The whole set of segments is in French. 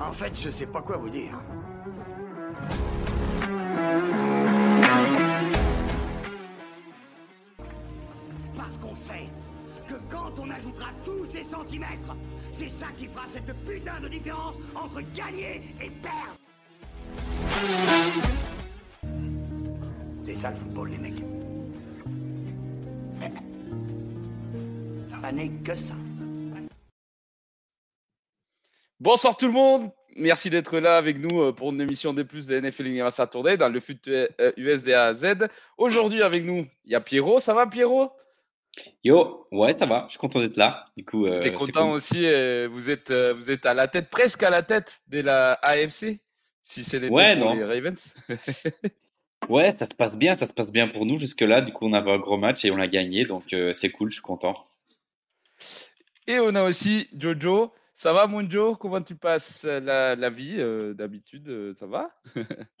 En fait, je sais pas quoi vous dire. Parce qu'on sait que quand on ajoutera tous ces centimètres, c'est ça qui fera cette putain de différence entre gagner et perdre. C'est ça le football, les mecs. Ça n'est que ça. Bonsoir tout le monde. Merci d'être là avec nous euh, pour une émission des plus de NFL Universe Saturday dans le fut USDA Z. Aujourd'hui avec nous, il y a Pierrot. Ça va Pierrot? Yo, ouais, ça va. Je suis content d'être là. Du coup, euh, t'es content aussi. Euh, vous êtes, euh, vous êtes à la tête, presque à la tête de la AFC, si c'est les, ouais, les Ravens. ouais, ça se passe bien, ça se passe bien pour nous jusque là. Du coup, on avait un gros match et on l'a gagné, donc c'est cool. Je suis content. Et on a aussi Jojo. Ça va, mon Joe Comment tu passes la, la vie d'habitude Ça va?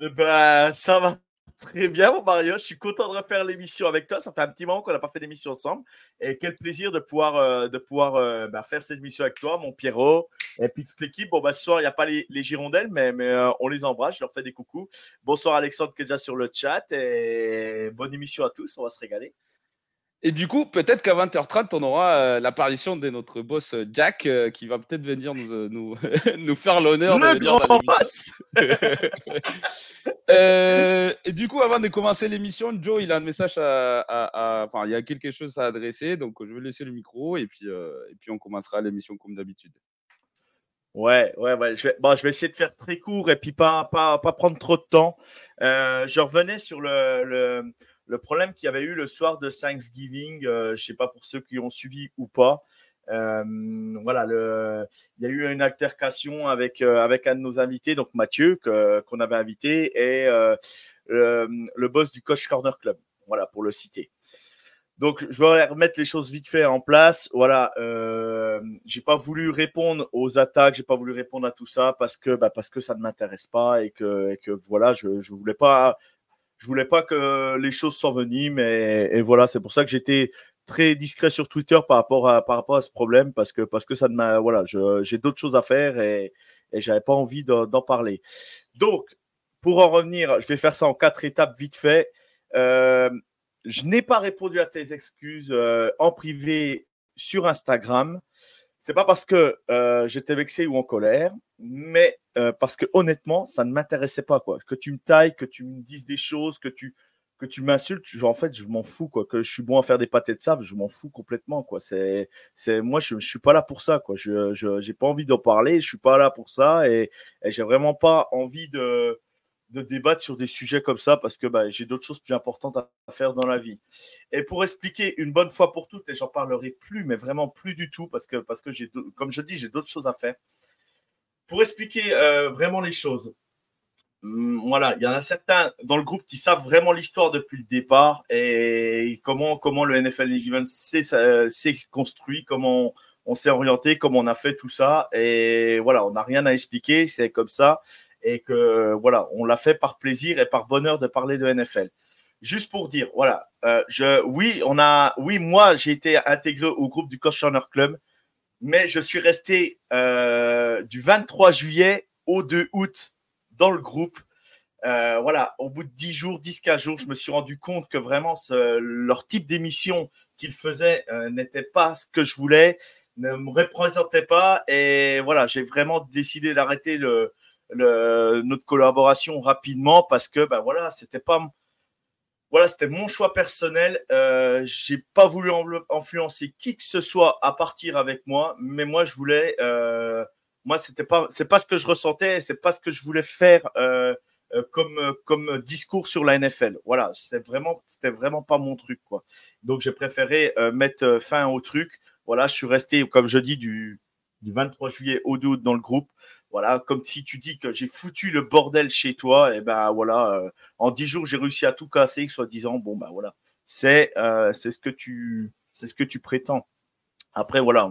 Bah, Ça va Très bien, mon Mario. Je suis content de refaire l'émission avec toi. Ça fait un petit moment qu'on n'a pas fait d'émission ensemble. Et quel plaisir de pouvoir, euh, de pouvoir euh, bah, faire cette émission avec toi, mon Pierrot. Et puis toute l'équipe. Bon, bah, ce soir, il n'y a pas les, les, Girondelles, mais, mais euh, on les embrasse. Je leur fais des coucous. Bonsoir, Alexandre, qui est déjà sur le chat. Et bonne émission à tous. On va se régaler. Et du coup, peut-être qu'à 20h30, on aura euh, l'apparition de notre boss euh, Jack euh, qui va peut-être venir nous, nous, nous faire l'honneur de venir dans Et du coup, avant de commencer l'émission, Joe, il a un message à, Enfin, il y a quelque chose à adresser, donc je vais laisser le micro et puis, et puis on commencera l'émission comme d'habitude. Ouais, ouais, ouais. Je vais, bon, je vais essayer de faire très court et puis pas, pas, pas prendre trop de temps. je revenais sur le, le le problème qu'il y avait eu le soir de Thanksgiving, euh, je ne sais pas pour ceux qui ont suivi ou pas, euh, voilà, il y a eu une altercation avec, euh, avec un de nos invités, donc Mathieu, qu'on avait invité, et le, boss du Coach Corner Club, voilà, pour le citer. Donc, je vais remettre les choses vite fait en place. Voilà, euh, j'ai pas voulu répondre aux attaques, j'ai pas voulu répondre à tout ça parce que, bah, parce que ça ne m'intéresse pas et que, et que voilà, je, je voulais pas je voulais pas que les choses s'enveniment et, et voilà, c'est pour ça que j'étais très discret sur Twitter par rapport à, ce problème parce que, parce que ça ne m'a, voilà, j'ai d'autres choses à faire et, et j'avais pas envie d'en parler. Donc, pour en revenir, je vais faire ça en quatre étapes vite fait. Euh, je n'ai pas répondu à tes excuses euh, en privé sur Instagram c'est pas parce que euh, j'étais vexé ou en colère, mais euh, parce que honnêtement, ça ne m'intéressait pas quoi. Que tu me tailles, que tu me dises des choses, que tu que tu m'insultes, en fait, je m'en fous quoi. Que je suis bon à faire des pâtés de sable, je m'en fous complètement quoi. C'est c'est moi, je, je suis pas là pour ça quoi. Je je j'ai pas envie d'en parler, je suis pas là pour ça et, et j'ai vraiment pas envie de de débattre sur des sujets comme ça parce que bah, j'ai d'autres choses plus importantes à faire dans la vie. Et pour expliquer une bonne fois pour toutes, et j'en parlerai plus, mais vraiment plus du tout parce que, parce que j'ai, comme je dis, j'ai d'autres choses à faire. Pour expliquer euh, vraiment les choses, hum, voilà, il y en a certains dans le groupe qui savent vraiment l'histoire depuis le départ et comment, comment le NFL League s'est construit, comment on s'est orienté, comment on a fait tout ça. Et voilà, on n'a rien à expliquer, c'est comme ça et que voilà, on l'a fait par plaisir et par bonheur de parler de NFL. Juste pour dire, voilà, euh, je, oui, on a, oui, moi, j'ai été intégré au groupe du Coach Club, mais je suis resté euh, du 23 juillet au 2 août dans le groupe. Euh, voilà, au bout de 10 jours, 10-15 jours, je me suis rendu compte que vraiment leur type d'émission qu'ils faisaient n'était pas ce que je voulais, ne me représentait pas. Et voilà, j'ai vraiment décidé d'arrêter le, notre collaboration rapidement parce que ben voilà, c'était pas voilà, c'était mon choix personnel. Euh, j'ai pas voulu influencer qui que ce soit à partir avec moi, mais moi je voulais, euh, moi c'était pas, c'est pas ce que je ressentais, c'est pas ce que je voulais faire euh, euh comme comme discours sur la NFL. Voilà, c'était vraiment, c'était vraiment pas mon truc quoi. Donc j'ai préféré mettre fin au truc. Voilà, je suis resté, comme je dis, du du 23 juillet au 2 août dans le groupe. Voilà, comme si tu dis que j'ai foutu le bordel chez toi, et ben voilà, euh, en 10 jours, j'ai réussi à tout casser, soit disant, bon ben voilà, c'est euh, c'est ce que tu c'est ce que tu prétends. Après, voilà,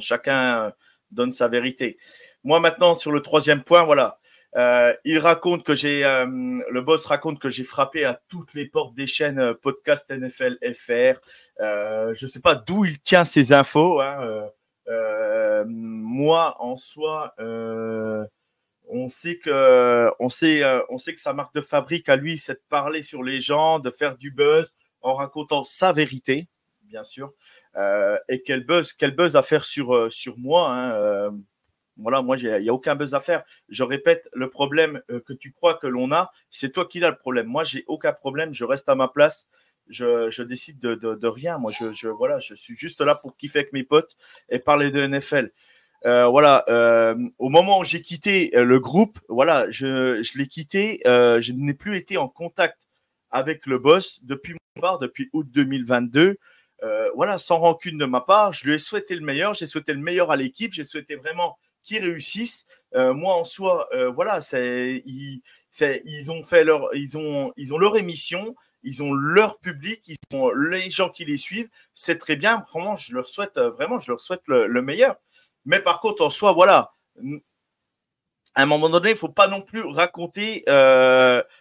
chacun donne sa vérité. Moi, maintenant, sur le troisième point, voilà, euh, il raconte que j'ai, le boss raconte que j'ai frappé à toutes les portes des chaînes podcast NFL FR. je ne sais pas d'où il tient ces infos. Hein, moi, en soi, on sait que, on sait, on sait que sa marque de fabrique à lui, c'est de parler sur les gens, de faire du buzz en racontant sa vérité, bien sûr. et quel buzz, quel buzz à faire sur, sur moi. Hein, voilà, moi, il n'y a aucun buzz à faire. Je répète, le problème euh, que tu crois que l'on a, c'est toi qui as le problème. Moi, j'ai aucun problème. Je reste à ma place. Je, décide de, rien. Moi, je, voilà, je suis juste là pour kiffer avec mes potes et parler de NFL. Euh, voilà, euh, au moment où j'ai quitté le groupe, voilà, je, l'ai quitté. je n'ai plus été en contact avec le boss depuis mon part, depuis août 2022. voilà, sans rancune de ma part, je lui ai souhaité le meilleur. J'ai souhaité le meilleur à l'équipe. J'ai souhaité vraiment qui réussissent. Euh, moi, en soi, euh, voilà, c'est, ils, ils, ont fait leur, ils ont, ils ont leur émission, ils ont leur public, ils ont les gens qui les suivent. C'est très bien. Vraiment, je leur souhaite, euh, vraiment, je leur souhaite le, meilleur. Mais par contre, en soi, voilà, à un moment donné, il faut pas non plus raconter,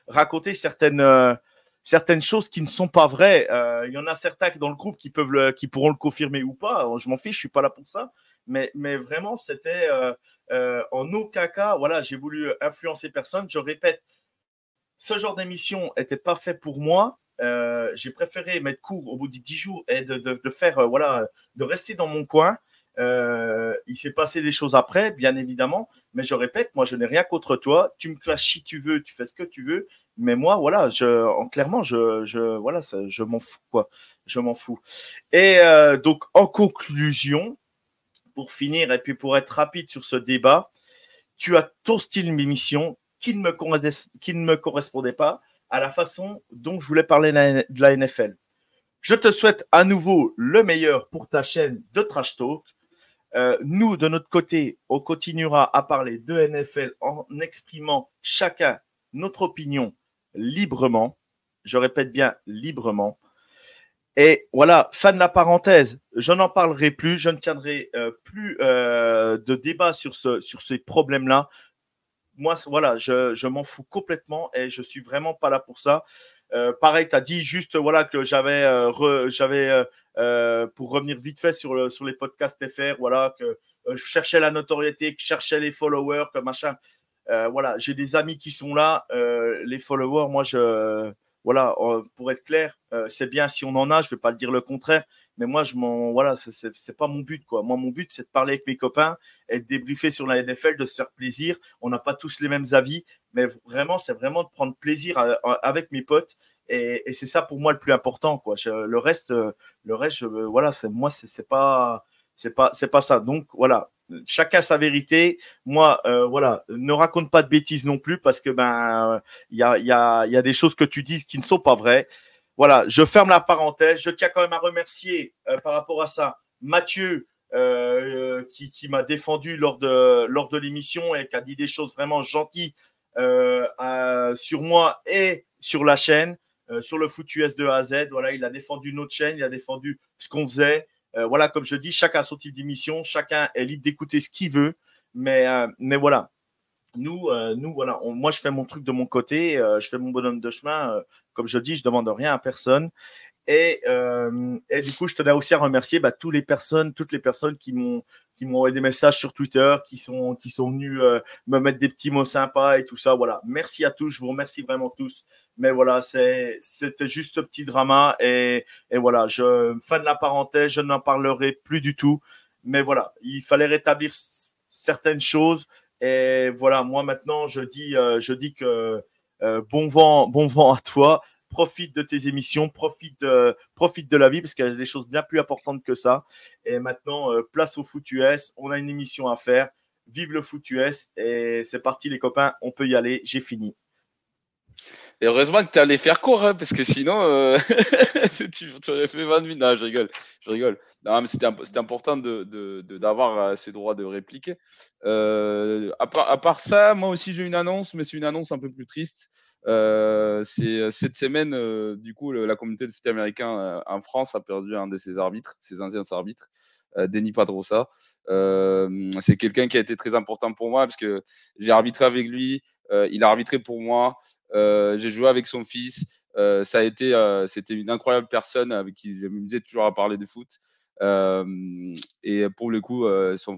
raconter certaines certaines choses qui ne sont pas vraies. Il y en a certains dans le groupe qui peuvent qui pourront le confirmer ou pas. Je m'en fiche, je suis pas là pour ça mais, mais vraiment, c'était euh, euh, en aucun cas, voilà, j'ai voulu influencer personne. Je répète, ce genre d'émission n'était pas fait pour moi. Euh, j'ai préféré mettre court au bout de 10 jours et de, faire, voilà, de rester dans mon coin. il s'est passé des choses après, bien évidemment, mais je répète, moi je n'ai rien contre toi. Tu me clashes si tu veux, tu fais ce que tu veux, mais moi voilà, clairement je, voilà, je m'en fous je m'en fous. Et donc en conclusion, pour finir et puis pour être rapide sur ce débat, tu as ton style d'émission qui, ne me correspondait pas à la façon dont je voulais parler de la NFL. Je te souhaite à nouveau le meilleur pour ta chaîne de Trash Talk. Euh, nous, de notre côté, on continuera à parler de NFL en exprimant chacun notre opinion librement. Je répète bien librement. Et voilà, fin de la parenthèse. Je n'en parlerai plus. Je ne tiendrai euh, plus euh, de débat sur, ce, sur ces problèmes-là. Moi, voilà, je, m'en fous complètement et je suis vraiment pas là pour ça. Euh, pareil, tu as dit juste voilà que j'avais, j'avais pour revenir vite fait sur, sur les podcasts FR, voilà que je cherchais la notoriété, que je cherchais les followers, que machin. voilà, j'ai des amis qui sont là. les followers, moi, je voilà, euh, pour être clair, euh, c'est bien si on en a, je ne vais pas le dire le contraire, mais moi, je m'en, voilà, c'est pas mon but, quoi. Moi, mon but, c'est de parler avec mes copains et de débriefer sur la NFL, de se faire plaisir. On n'a pas tous les mêmes avis, mais vraiment, c'est vraiment de prendre plaisir avec mes potes. Et, c'est ça pour moi le plus important, le reste, le reste, voilà, moi, c'est pas, pas, c'est pas ça. Donc voilà, chacun sa vérité. Moi, euh, voilà, ne raconte pas de bêtises non plus parce que ben il y a, y, a, des choses que tu dis qui ne sont pas vraies. Voilà, je ferme la parenthèse. Je tiens quand même à remercier euh, par rapport à ça Mathieu euh, qui, m'a défendu lors de lors de l'émission et qui a dit des choses vraiment gentilles sur moi et sur la chaîne, sur le foot US de A à Z. Voilà, il a défendu notre chaîne, il a défendu ce qu'on faisait. Euh, voilà, comme je dis, chacun a son type d'émission, chacun est libre d'écouter ce qu'il veut. Mais, euh, mais voilà, nous, euh, nous voilà, moi je fais mon truc de mon côté, je fais mon bonhomme de chemin. comme je dis, je demande rien à personne. Et, euh, et, du coup, je tenais aussi à remercier bah, toutes les personnes, toutes les personnes qui m'ont qui m'ont envoyé des messages sur Twitter, qui sont qui sont venus euh, me mettre des petits mots sympas et tout ça. Voilà, merci à tous, je vous remercie vraiment tous. Mais voilà, c'était juste ce petit drama et, voilà, fin de la parenthèse, je n'en parlerai plus du tout. Mais voilà, il fallait rétablir certaines choses et voilà, moi maintenant je dis euh, je dis que bon vent bon vent à toi profite de tes émissions, profite de, profite de la vie parce qu'il y a des choses bien plus importantes que ça. Et maintenant, euh, place au foot US. On a une émission à faire. Vive le foot US. Et c'est parti, les copains. On peut y aller. J'ai fini. Et heureusement que tu allé faire court, hein, parce que sinon, euh, tu, aurais fait 20 minutes. Non, je rigole. Je rigole. Non, mais c'était important d'avoir de, euh, ces droits de réplique. Euh, à, part, à, part, ça, moi aussi, j'ai une annonce, mais c'est une annonce un peu plus triste. Euh, c'est cette semaine, euh, du coup, la communauté de foot américain en France a perdu un de ses arbitres, ses anciens arbitres. Denis Padrosa. c'est quelqu'un qui a été très important pour moi parce que j'ai arbitré avec lui, il a arbitré pour moi, j'ai joué avec son fils. ça a été, c'était une incroyable personne avec qui je m'amusais toujours à parler de foot. Et pour le coup, son,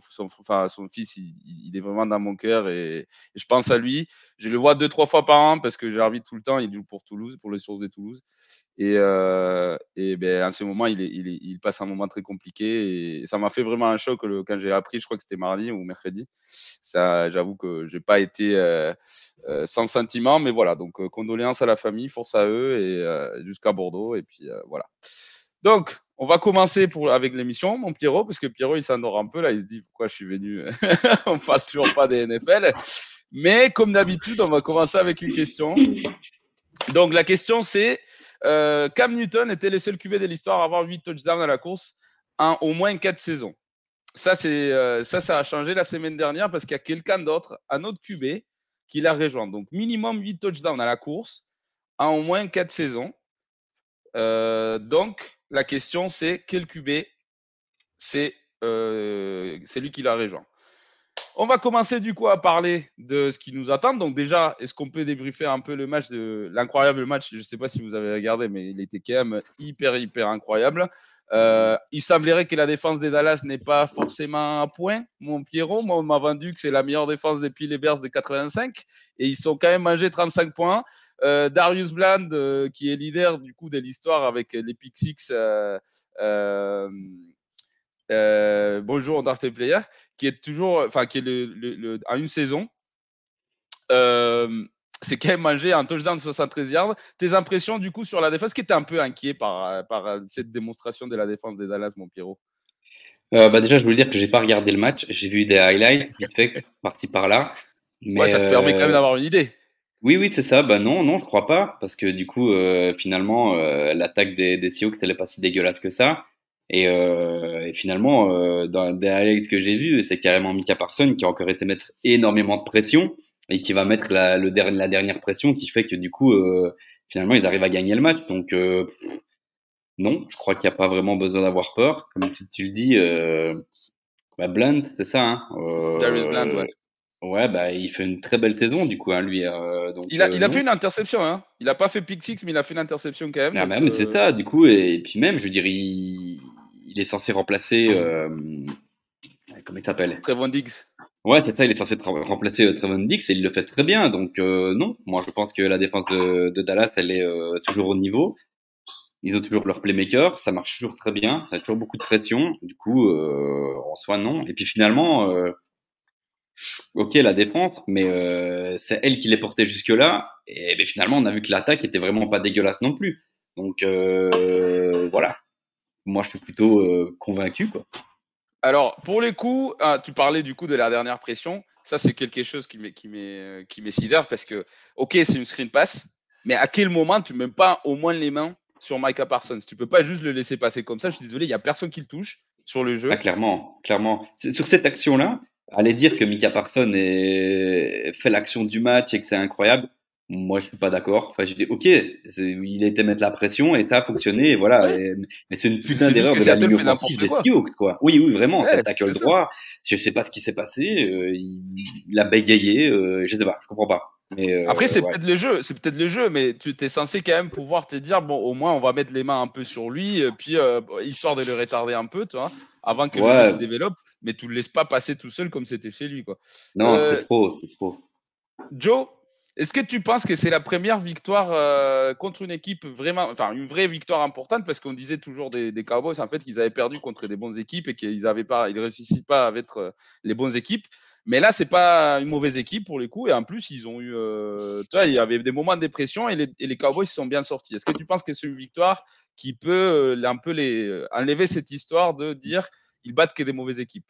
fils, il, est vraiment dans mon cœur et, je pense à lui. Je le vois deux, trois fois par an parce que j'arbitre tout le temps. Il joue pour Toulouse, pour les sources de Toulouse. Et, euh, et ben, en ce moment, il, passe un moment très compliqué. Et ça m'a fait vraiment un choc quand j'ai appris, je crois que c'était mardi ou mercredi. Ça, j'avoue que j'ai pas été sans sentiment, mais voilà. Donc, condoléances à la famille, force à eux et jusqu'à Bordeaux. Et puis voilà. Donc, on va commencer pour, avec l'émission, mon Pierrot, parce que Pierrot, il s'endort un peu là. Il se dit pourquoi je suis venu? on passe toujours pas des NFL. Mais comme d'habitude, on va commencer avec une question. Donc, la question, c'est euh, Cam Newton était le seul QB de l'histoire à avoir 8 touchdowns à la course en au moins 4 saisons. Euh, ça, ça a changé la semaine dernière parce qu'il y a quelqu'un d'autre, un autre QB, qui l'a rejoint. Donc, minimum 8 touchdowns à la course en au moins 4 saisons. Euh, donc, la question, c'est quel QB c'est, c'est lui qui l'a rejoint. On va commencer du coup à parler de ce qui nous attend. Donc déjà, est-ce qu'on peut débriefer un peu le match de l'incroyable match? Je ne sais pas si vous avez regardé, mais il était quand même hyper hyper incroyable. Euh, il semblerait que la défense des Dallas n'est pas forcément à point. Mon Pierrot, moi, on m'a vendu que c'est la meilleure défense depuis les Bears de 85 et ils sont quand même mangé 35 points. Euh, Darius Bland, euh, qui est leader du coup de l'histoire avec les Pick Six, bonjour Dark Player, qui est toujours, enfin, qui est le, le, à une saison. Euh, c'est quand même mangé un touchdown de 73 yards. Tes impressions, du coup, sur la défense, qui était un peu inquiet par, par cette démonstration de la défense des Dallas, mon Pierrot? Euh, bah déjà, je voulais dire que j'ai pas regardé le match. J'ai vu des highlights, vite fait, parti par là. Mais ouais, ça te permet quand même euh, d'avoir une idée. Oui, oui, c'est ça. Bah non, non, je crois pas, parce que du coup, euh, finalement, euh, l'attaque des, des elle est pas si dégueulasse que ça. Et, euh, et finalement, euh, dans des highlights que j'ai vus, c'est carrément Mika Parson qui a encore été mettre énormément de pression et qui va mettre la, le la dernière pression qui fait que du coup, euh, finalement, ils arrivent à gagner le match. Donc, euh, non, je crois qu'il n'y a pas vraiment besoin d'avoir peur. Comme tu, tu le dis, euh, bah, Blunt, c'est ça. Hein. Ouais, bah, il fait une très belle saison, du coup, hein, lui. Euh, donc, il a, il a fait une interception, hein. Il a pas fait pick six, mais il a fait une interception quand même. Ah, mais c'est ça, du coup, et, et, puis même, je veux dire, il, il est censé remplacer. Euh, comment il s'appelle? Trevon Diggs. Ouais, c'est ça, il est censé remplacer euh, Trevon Diggs et il le fait très bien. Donc, euh, non, moi je pense que la défense de, de Dallas, elle est euh, toujours au niveau. Ils ont toujours leur playmaker, ça marche toujours très bien, ça a toujours beaucoup de pression. Du coup, euh, en soi, non. Et puis finalement, euh, ok, la défense, mais euh, c'est elle qui les portait jusque-là. Et ben, finalement, on a vu que l'attaque était vraiment pas dégueulasse non plus. Donc, voilà moi, je suis plutôt euh, convaincu. Quoi. Alors, pour les coups, ah, tu parlais du coup de la dernière pression. Ça, c'est quelque chose qui m'est, qui m'est sidère parce que, ok, c'est une screen pass, mais à quel moment tu ne mets pas au moins les mains sur Micah Parsons? Tu peux pas juste le laisser passer comme ça. Je suis désolé, il n'y a personne qui le touche sur le jeu. Ah, clairement, clairement. Sur cette action-là, aller dire que Micah Parsons est... fait l'action du match et que c'est incroyable, moi, je suis pas d'accord. Enfin, je dis, ok, il était mettre la pression et ça a fonctionné, et voilà. Ouais. Et, mais c'est une putain d'erreur de la ligne offensive des Seahawks, quoi. Oui, oui, vraiment, ouais, ça tackle droit. Je sais pas ce qui s'est passé. Euh, il, il, a bégayé. Euh, je sais pas, je comprends pas. Mais, euh, Après, c'est ouais. peut-être le jeu, c'est peut-être le jeu, mais tu es censé quand même pouvoir te dire, bon, au moins, on va mettre les mains un peu sur lui, puis euh, histoire de le retarder un peu, tu vois, avant que le jeu se développe, mais tu le laisses pas passer tout seul comme c'était chez lui, quoi. Non, c'était trop, c'était trop. Joe, est-ce que tu penses que c'est la première victoire euh, contre une équipe vraiment, enfin une vraie victoire importante? Parce qu'on disait toujours des, des, Cowboys en fait qu'ils avaient perdu contre des bonnes équipes et qu'ils avaient pas, ils réussissaient pas à être euh, les bonnes équipes. Mais là, c'est pas une mauvaise équipe pour les coups et en plus ils ont eu, euh, tu vois, il y avait des moments de dépression et les, Cowboys se sont bien sortis. Est-ce que tu penses que c'est une victoire qui peut euh, un peu les enlever cette histoire de dire ils battent que des mauvaises équipes?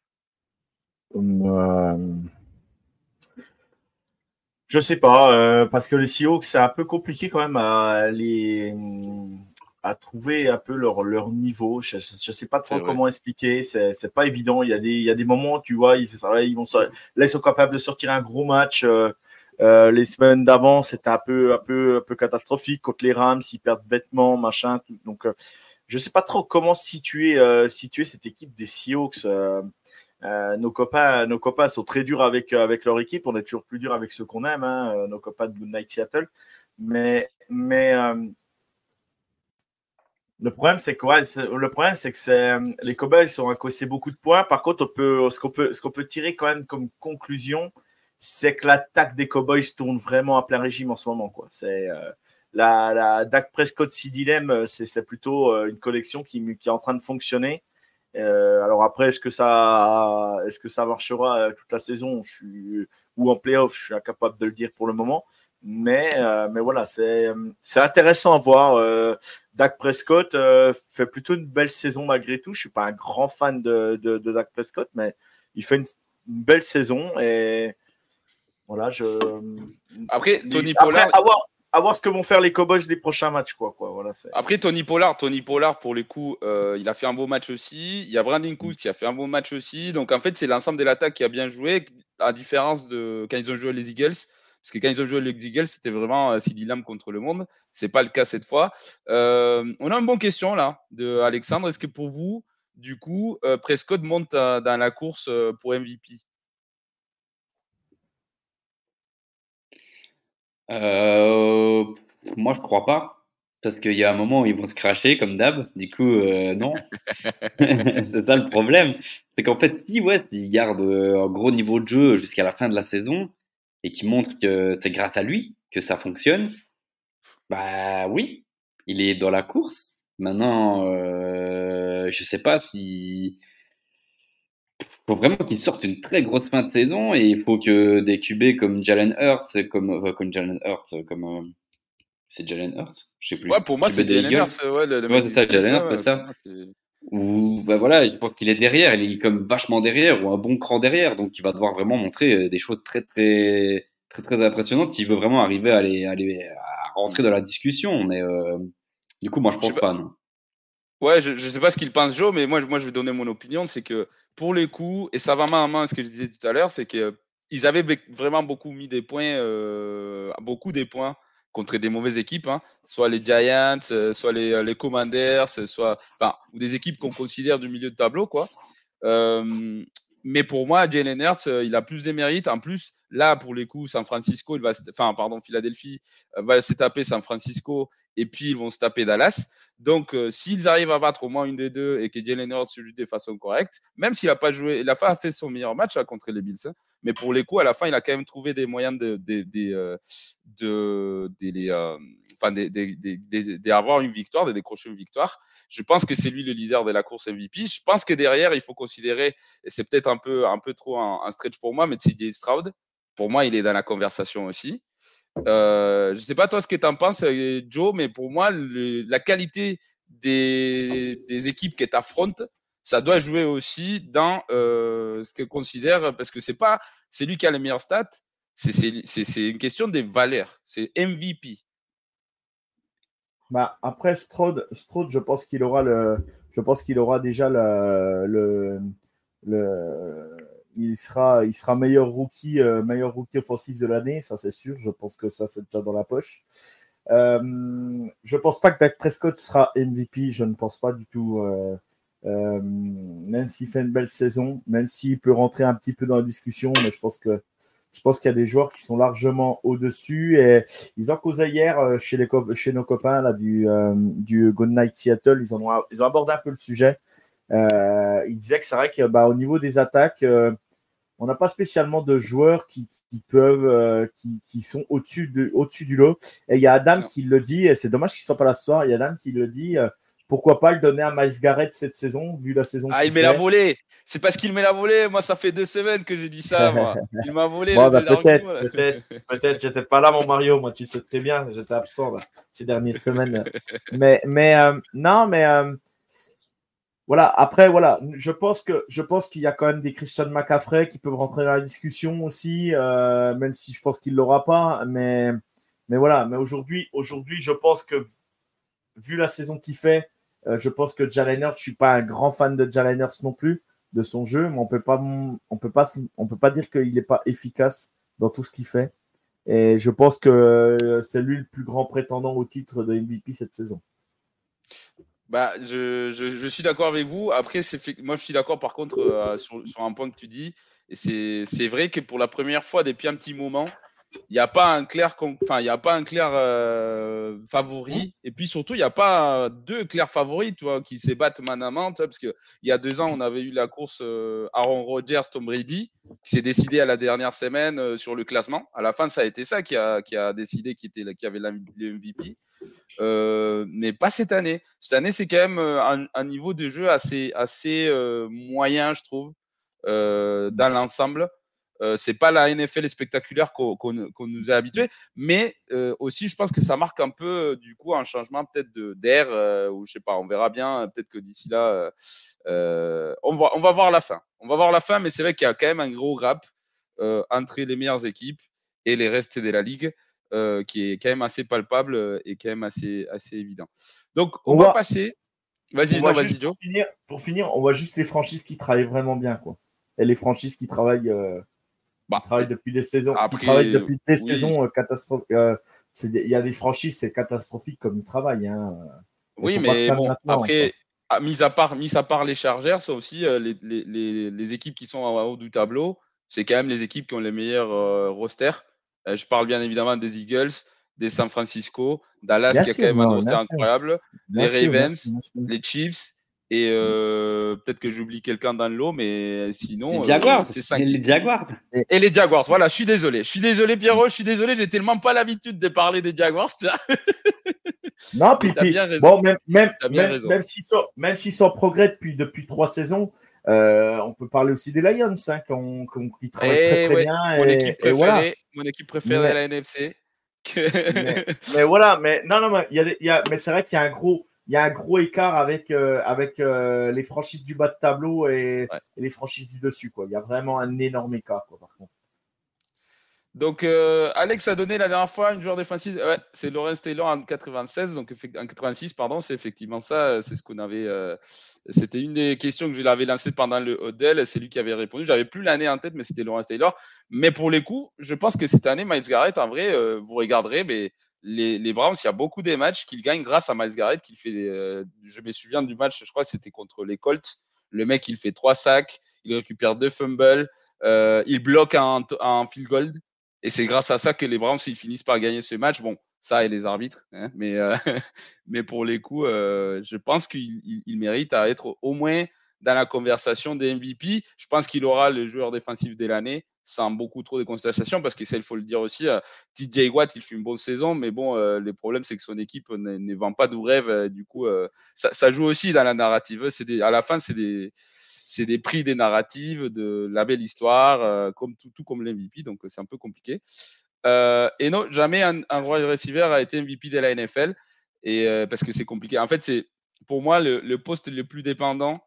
Euh Je sais pas, parce que les Seahawks, c'est un peu compliqué quand même à les à trouver un peu leur, leur niveau. Je, ne sais pas trop comment expliquer. C'est, pas évident. Il y a des, il y a des moments, tu vois, ils, ils vont, là, ils sont capables de sortir un gros match. Euh, euh, les semaines d'avant, c'était un peu, un peu, un peu catastrophique contre les Rams. Ils perdent bêtement, machin. Tout. Donc, euh, je sais pas trop comment situer, euh, situer cette équipe des Seahawks. nos copains, nos copains sont très durs avec avec leur équipe. On est toujours plus dur avec ceux qu'on aime, hein, nos copains de Good Night Seattle. Mais, mais le problème, c'est que le problème, c'est que les Cowboys ont encaissé beaucoup de points. Par contre, ce qu'on peut, tirer quand même comme conclusion, c'est que l'attaque des Cowboys tourne vraiment à plein régime en ce moment. Quoi. C'est euh, la, la Dak Prescott Dilemme, euh, c'est, plutôt euh, une collection qui, est en train de fonctionner. Euh, alors après, est-ce que ça, marchera toute la saison? Ou en playoff Je suis incapable de le dire pour le moment. Mais, euh, mais voilà, c'est, intéressant à voir. Euh, Dak Prescott euh, fait plutôt une belle saison malgré tout. Je suis pas un grand fan de, de, de Dak Prescott, mais il fait une, belle saison. Et voilà, je. Après, Tony Pollard. à, voir, ce que vont faire les Cowboys les prochains matchs. Quoi, quoi. Voilà, Après, Tony Pollard, Tony Pollard, pour les coups, il a fait un beau match aussi. Il y a Brandon Cooks qui a fait un beau match aussi. Donc, en fait, c'est l'ensemble de l'attaque qui a bien joué, à différence de quand ils ont joué les Eagles. Parce que quand ils ont joué les Eagles, c'était vraiment euh, Lam contre le monde. C'est pas le cas cette fois. Euh, on a une bonne question là de Alexandre. Est-ce que pour vous, du coup, euh, Prescott monte dans la course pour MVP Moi, je crois pas. Parce qu'il y a un moment où ils vont se cracher comme d'hab. Du coup, non. c'est ça le problème. C'est qu'en fait, si ouais, s'ils gardent un gros niveau de jeu jusqu'à la fin de la saison, et qui montre que c'est grâce à lui que ça fonctionne, bah oui, il est dans la course. Maintenant, euh, je sais pas si faut vraiment qu'il sorte une très grosse fin de saison et il faut que des QB comme Jalen Hurts, comme euh, comme Jalen Hurts, comme euh, c'est Jalen Hurts, je sais plus. Ouais, pour moi c'est Jalen Hurts, ouais, le, ouais c'est ça, Jalen Hurts, c'est ça ou bah voilà, je pense qu'il est derrière, il est comme vachement derrière ou un bon cran derrière, donc il va devoir vraiment montrer euh, des choses très très très très impressionnantes s'il veut vraiment arriver à aller, aller à rentrer dans la discussion. Mais euh, du coup, moi je pense pas, non. Ouais, je, je sais pas ce qu'il pense Joe, mais moi, moi je vais donner mon opinion, c'est que pour les coups, et ça va main à main ce que je disais tout à l'heure, c'est qu'ils avaient vraiment beaucoup mis des points, euh, beaucoup des points contre des mauvaises équipes, hein, soit les Giants, euh, soit les, euh, Commanders, euh, soit, enfin, ou des équipes qu'on considère du milieu de tableau, quoi. Mais pour moi, Jalen Hurts, il a plus des mérites. En plus, là, pour les coups, San Francisco, il va, enfin, pardon, Philadelphie va se taper San Francisco et puis ils vont se taper Dallas. Donc, s'ils arrivent à battre au moins une des deux et que Jalen Hurts se joue de façon correcte, même s'il n'a pas joué, il n'a pas fait son meilleur match là, contre les Bills, hein, mais pour les coups, à la fin, il a quand même trouvé des moyens de, de, de, euh, de, de euh, enfin, d'avoir une victoire, de décrocher une victoire. Je pense que c'est lui le leader de la course MVP. Je pense que derrière, il faut considérer, et c'est peut-être un peu, un peu trop un, stretch pour moi, mais CJ Stroud, pour moi, il est dans la conversation aussi. Euh, je ne sais pas toi ce que tu en penses, Joe, mais pour moi, la qualité des, des équipes qui t'affrontent, ça doit jouer aussi dans euh, ce que considère, parce que c'est pas, c'est lui qui a les meilleurs stats, c'est une question des valeurs, c'est MVP. Bah, après Strode, Strode, je pense qu'il aura le, aura déjà le, le, il sera, il sera meilleur rookie, euh, meilleur rookie offensif de l'année, ça c'est sûr. Je pense que ça c'est déjà dans la poche. Euh, je pense pas que Dak Prescott sera MVP, je ne pense pas du tout. Euh, euh, même s'il fait une belle saison, même s'il peut rentrer un petit peu dans la discussion, mais je pense que je pense qu'il y a des joueurs qui sont largement au-dessus. Et ils en causaient hier chez, les, chez nos copains là, du, euh, du Good Night Seattle. Ils, ont, ils ont abordé un peu le sujet. Euh, ils disaient que c'est vrai qu'au bah, niveau des attaques, on n'a pas spécialement de joueurs qui, qui peuvent, qui, qui, sont au-dessus au du lot. Et il y a Adam qui le dit, et c'est dommage qu'il ne soit pas là ce soir. Il y a Adam qui le dit pourquoi pas le donner à Miles Garrett cette saison, vu la saison Ah, il met la volée C'est parce qu'il met la volée. Moi, ça fait deux semaines que j'ai dit ça. Moi. Il m'a volé. Bah, peut-être, peut-être, peut-être. J'étais pas là, mon Mario. Moi, tu le sais très bien. J'étais absent ces dernières semaines. mais, mais euh, non, mais euh, voilà, après, voilà, je pense que je pense qu'il y a quand même des Christian McCaffrey qui peuvent rentrer dans la discussion aussi, euh, même si je pense qu'il ne l'aura pas. Mais, mais voilà, mais aujourd'hui, aujourd'hui, je pense que vu la saison qu'il fait, euh, je pense que Jalen Hurts, je suis pas un grand fan de Jalen Hurts non plus, de son jeu, mais on peut pas, on peut pas, on peut pas dire qu'il n'est pas efficace dans tout ce qu'il fait. Et je pense que c'est lui le plus grand prétendant au titre de MVP cette saison. Bah, je, je, suis d'accord avec vous. Après, c'est moi, je suis d'accord par contre euh, sur, sur, un point que tu dis. Et c'est vrai que pour la première fois depuis un petit moment, il n'y a pas un clair, enfin, il y a pas un clair euh, favori. Et puis surtout, il n'y a pas deux clairs favoris, tu vois, qui s'ébattent main à main, tu vois, parce qu'il y a deux ans, on avait eu la course euh, Aaron Rodgers, Tom Brady, qui s'est décidé à la dernière semaine euh, sur le classement. À la fin, ça a été ça qui a, qui a décidé qui était, qui avait le MVP. Euh, mais pas cette année. Cette année, c'est quand même euh, un, un, niveau de jeu assez, assez euh, moyen, je trouve, euh, dans l'ensemble. Euh, c'est pas la NFL spectaculaire qu'on qu nous a habitué, mais euh, aussi je pense que ça marque un peu du coup un changement peut-être d'air euh, ou je sais pas, on verra bien. Peut-être que d'ici là, on va on va voir la fin. On va voir la fin, mais c'est vrai qu'il y a quand même un gros gap entre les meilleures équipes et les restes de la ligue. Euh, qui est quand même assez palpable et quand même assez, assez évident. Donc, on, on va, va, passer. Vas-y, vas-y, Joe. Pour finir, pour finir, on voit juste les franchises qui travaillent vraiment bien. Quoi. Et les franchises qui travaillent, euh, bah, qui travaillent depuis des saisons. Après, qui travaillent depuis des oui. saisons euh, catastrophiques. Il y a des franchises, c'est catastrophique comme ils travaillent. Hein. Oui, mais bon, après, quoi. mis à, part, mis à part les chargeurs, ça aussi, les, les, les, les, équipes qui sont en haut du tableau, c'est quand même les équipes qui ont les meilleurs euh, rosters. Euh, je parle bien évidemment des Eagles, des San Francisco, Dallas bien qui a quand même un roster incroyable, bien les sûr, Ravens, bien sûr, les Chiefs. Et euh, peut-être que j'oublie quelqu'un dans le lot, mais sinon, les Jaguars, euh, c'est cinq. Et les Jaguars. Et les Jaguars. Voilà, je suis désolé. Je suis désolé, Pierrot. Je suis désolé. J'ai tellement pas l'habitude de parler des Jaguars. Tu vois non, puis, puis bon, même, même, même, même s'ils sont, même progrès depuis, depuis trois saisons, euh, on peut parler aussi des Lions, hein, qui travaillent très très ouais, bien. Mon, et, équipe préférée, et voilà. mon équipe préférée mais, à la NFC. mais, mais, voilà, mais non, non, mais, y a, y a, mais c'est vrai qu'il y a un gros, il y a un gros écart avec, euh, avec euh, les franchises du bas de tableau et, ouais. et, les franchises du dessus. Quoi. Il y a vraiment un énorme écart, quoi, par contre. Donc, euh, Alex a donné la dernière fois une joueur défensive. Ouais, c'est Lawrence Taylor en 96, donc en 86, pardon. C'est effectivement ça. C'est ce qu'on avait. Euh, c'était une des questions que je l'avais lancée pendant le Odell. C'est lui qui avait répondu. J'avais plus l'année en tête, mais c'était Lawrence Taylor. Mais pour les coups, je pense que cette année, Miles Garrett, en vrai, euh, vous regarderez, mais les, Browns, il y a beaucoup des matchs qu'ils gagnent grâce à Miles Garrett. Qu'il fait. Euh, je me souviens du match, je crois, c'était contre les Colts. Le mec, il fait trois sacs, il récupère deux fumbles, euh, il bloque un, field goal. Et c'est grâce à ça que les Browns ils finissent par gagner ce match. Bon, ça et les arbitres, hein, mais euh, mais pour les coups, je pense qu'il il, il mérite à être au moins dans la conversation des MVP. Je pense qu'il aura le joueur défensif de l'année sans beaucoup trop de contestation parce que ça il faut le dire aussi. Euh, TJ Watt il fait une bonne saison, mais bon, euh, le problème c'est que son équipe ne, vend pas du rêve. du coup, euh, ça, joue aussi dans la narrative. C'est à la fin c'est des c'est des prix des narratives, de la belle histoire, euh, comme tout, tout comme l'MVP, donc c'est un peu compliqué. Euh, et non, jamais un, un roi receiver a été MVP de la NFL, et euh, parce que c'est compliqué. En fait, c'est pour moi le, poste le plus dépendant euh,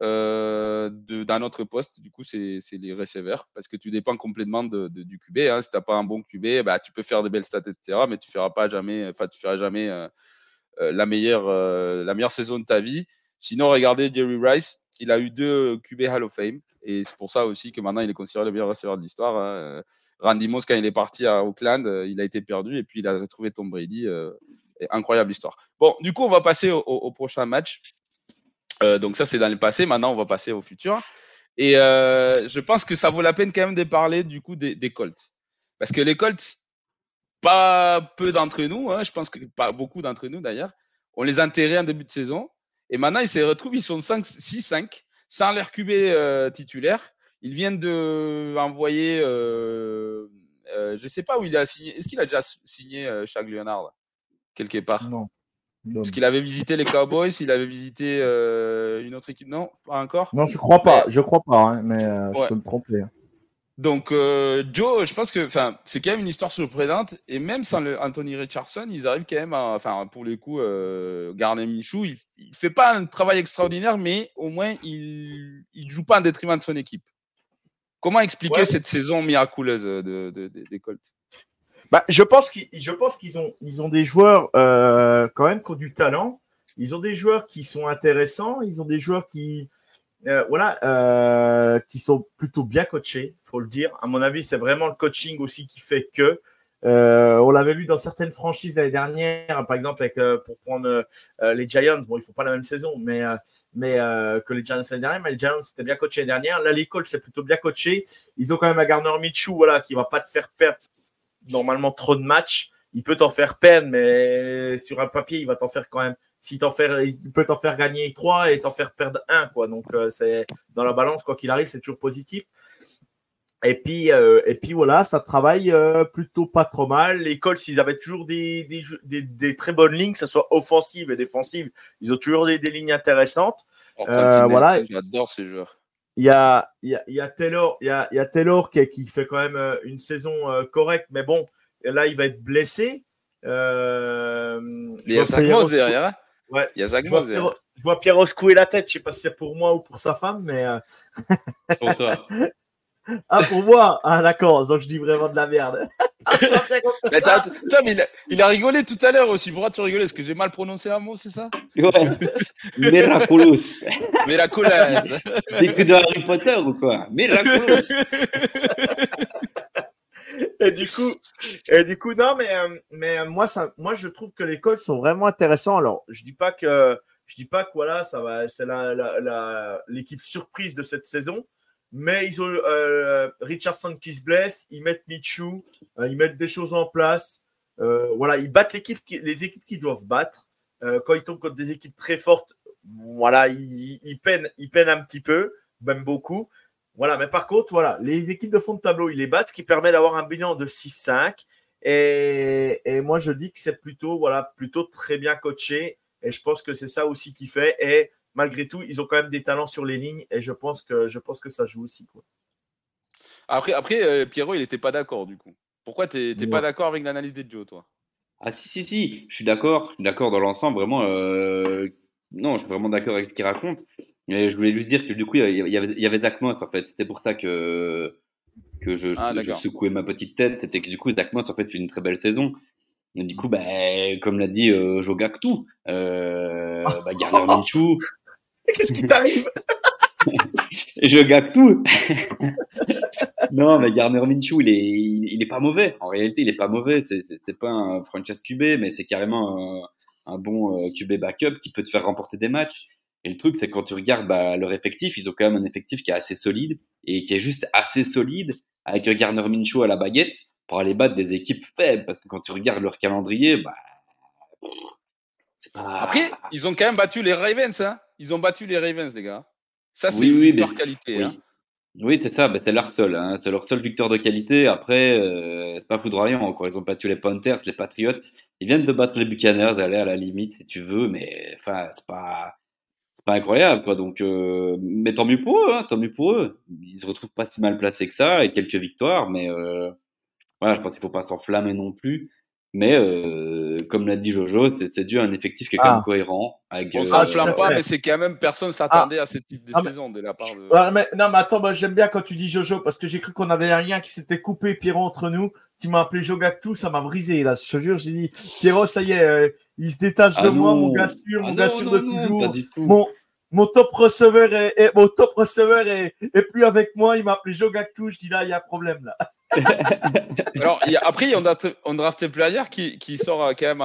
d'un autre poste. Du coup, c'est les receveurs, parce que tu dépends complètement de, du QB. Hein. Si t'as pas un bon QB, bah tu peux faire des belles stats, etc., mais tu feras pas jamais, enfin tu feras jamais euh, la meilleure la meilleure saison de ta vie. Sinon, regardez Jerry Rice il a eu deux QB Hall of Fame. Et c'est pour ça aussi que maintenant, il est considéré le meilleur receveur de l'histoire. Hein. Randy Moss, quand il est parti à Oakland, il a été perdu et puis il a retrouvé Tom Brady. Euh, incroyable histoire. Bon, du coup, on va passer au prochain match. Euh, donc ça, c'est dans le passé. Maintenant, on va passer au futur. Et euh, je pense que ça vaut la peine quand même de parler du coup des, Colts. Parce que les Colts, pas peu d'entre nous, hein, je pense que pas beaucoup d'entre nous d'ailleurs, on les a enterrés en début de saison. Et maintenant, ils se retrouvent, ils sont 6-5, sans leur QB euh, titulaire. Ils viennent de envoyer, je ne sais pas où il a signé. Est-ce qu'il a déjà signé Shaq Leonard quelque part? Non. Est-ce qu'il avait visité les Cowboys Il avait visité euh, une autre équipe Non, pas encore. Non, je crois pas. Je crois pas, hein, mais ouais. je peux me tromper. Hein. Donc, euh, Joe, je pense que c'est quand même une histoire surprenante. Et même sans le Anthony Richardson, ils arrivent quand même à. Enfin, pour les coups, euh, Garnet Michou, il ne fait pas un travail extraordinaire, mais au moins, il ne joue pas en détriment de son équipe. Comment expliquer cette saison miraculeuse de, des Colts? Bah, Je pense qu'ils ont, ils ont des joueurs euh, quand même qui ont du talent. Ils ont des joueurs qui sont intéressants. Ils ont des joueurs qui euh, voilà, euh, qui sont plutôt bien coachés, faut le dire. À mon avis, c'est vraiment le coaching aussi qui fait que. On l'avait vu dans certaines franchises l'année dernière, par exemple avec, pour prendre les Giants. Bon, ils font pas la même saison, mais mais que les Giants l'année dernière. Mais les Giants c'était bien coaché l'année dernière. Là, l'école c'est plutôt bien coaché. Ils ont quand même un Garner Michou, voilà, qui va pas te faire perdre normalement trop de matchs. Il peut t'en faire perdre, mais sur un papier, il va t'en faire quand même si t'en faire, il peut t'en faire gagner 3 et t'en faire perdre 1. Quoi. Donc, euh, c'est dans la balance, quoi qu'il arrive, c'est toujours positif. Et puis, euh, et puis voilà, ça travaille euh, plutôt pas trop mal. L'école, s'ils avaient toujours des, des, des, très bonnes lignes, que ce soit offensive et défensive, ils ont toujours des, lignes intéressantes. voilà. J'adore ces joueurs. Il y a, il y a, y a Taylor, il y a, il y a Taylor qui, qui, fait quand même une saison correcte, mais bon, là, il va être blessé. il y a derrière. Hein. Ouais. Il y a Zach je, vois Pierre, je vois Pierre secouer la tête. Je sais pas si c'est pour moi ou pour sa femme, mais. Euh, pour toi. ah, pour moi Ah, d'accord. Donc, je dis vraiment de la merde. mais, mais il, a, rigolé tout à l'heure aussi. Pourquoi tu rigolais? Est-ce que j'ai mal prononcé un mot, c'est ça? Ouais. Miraculous. Miraculous. C'est que de Harry Potter ou quoi? Miraculous. et du coup, et du coup, non, mais, euh, mais euh, moi, ça, moi, je trouve que les Colts sont vraiment intéressants. Alors, je dis pas que, je dis pas que voilà, ça va, c'est la, la, l'équipe surprise de cette saison. Mais ils ont euh, Richardson qui se blesse, ils mettent Michou, ils mettent des choses en place. voilà, ils battent les équipes qui doivent battre. quand ils tombent contre des équipes très fortes, voilà, ils, ils, peinent, ils peinent un petit peu, même beaucoup. Voilà, mais par contre, voilà, les équipes de fond de tableau, ils les battent, ce qui permet d'avoir un bilan de 6-5. Et, et, moi, je dis que c'est plutôt, voilà, plutôt très bien coaché. Et je pense que c'est ça aussi qui fait. Et malgré tout, ils ont quand même des talents sur les lignes. Et je pense que, je pense que ça joue aussi. Quoi. Après, après euh, Pierrot, il n'était pas d'accord du coup. Pourquoi tu n'es pas d'accord avec l'analyse des Joe, toi? Ah, si, si, si. Je suis d'accord. d'accord dans l'ensemble. Vraiment, euh, non, je suis vraiment d'accord avec ce qu'il raconte. Mais je voulais juste dire que du coup, il y avait, il y avait Zach Moss, en fait. C'était pour ça que, que je, ah, secouais ma petite tête. C'était que du coup, Zach Moss, en fait, fait une très belle saison. Et du coup, bah, comme l'a dit euh, Joe Gactu, euh, bah, Minshew. Qu'est-ce qui t'arrive? Je Gactu. non, mais Garner Minshew, il est, il, est pas mauvais. En réalité, il est pas mauvais. C'est, c'est, pas un franchise QB, mais c'est carrément un, un bon euh, QB backup qui peut te faire remporter des matchs. Et le truc, c'est quand tu regardes bah, leur effectif, ils ont quand même un effectif qui est assez solide et qui est juste assez solide avec Garner Minshew à la baguette pour aller battre des équipes faibles. Parce que quand tu regardes leur calendrier, bah, Après, ils ont quand même battu les Ravens. Hein ils ont battu les Ravens, les gars. Ça, c'est une victoire qualité. Oui, hein. oui c'est ça. Bah, c'est leur seul. Hein. C'est leur seule victoire de qualité. Après, euh, c'est pas foudroyant. Quoi. Ils ont battu les Panthers, les Patriots. Ils viennent de battre les Buccaneers, aller à la limite si tu veux. Mais enfin, c'est pas c'est pas incroyable quoi donc euh, mais tant mieux pour eux hein, tant mieux pour eux ils se retrouvent pas si mal placés que ça et quelques victoires mais euh, voilà je pense qu'il faut pas s'enflammer non plus mais euh, comme l'a dit Jojo c'est dû à un effectif qui est quand même ah. cohérent avec, on s'enflamme pas mais c'est quand même personne s'attendait ah. à ce type de ah, saison de la part de mais, non mais attends j'aime bien quand tu dis Jojo parce que j'ai cru qu'on avait un lien qui s'était coupé Pierrot entre nous tu m'as appelé Jogactu, ça m'a brisé là. Je te jure, j'ai dit Pierrot, ça y est, euh, il se détache de ah moi, mon gars sûr, mon gars sûr de toujours. Mon, mon top receveur est, mon top receveur est, plus avec moi. Il m'a appelé Jogactu. Je dis là, il y a un problème là. Alors après, il y a un draft player qui, qui sort euh, quand même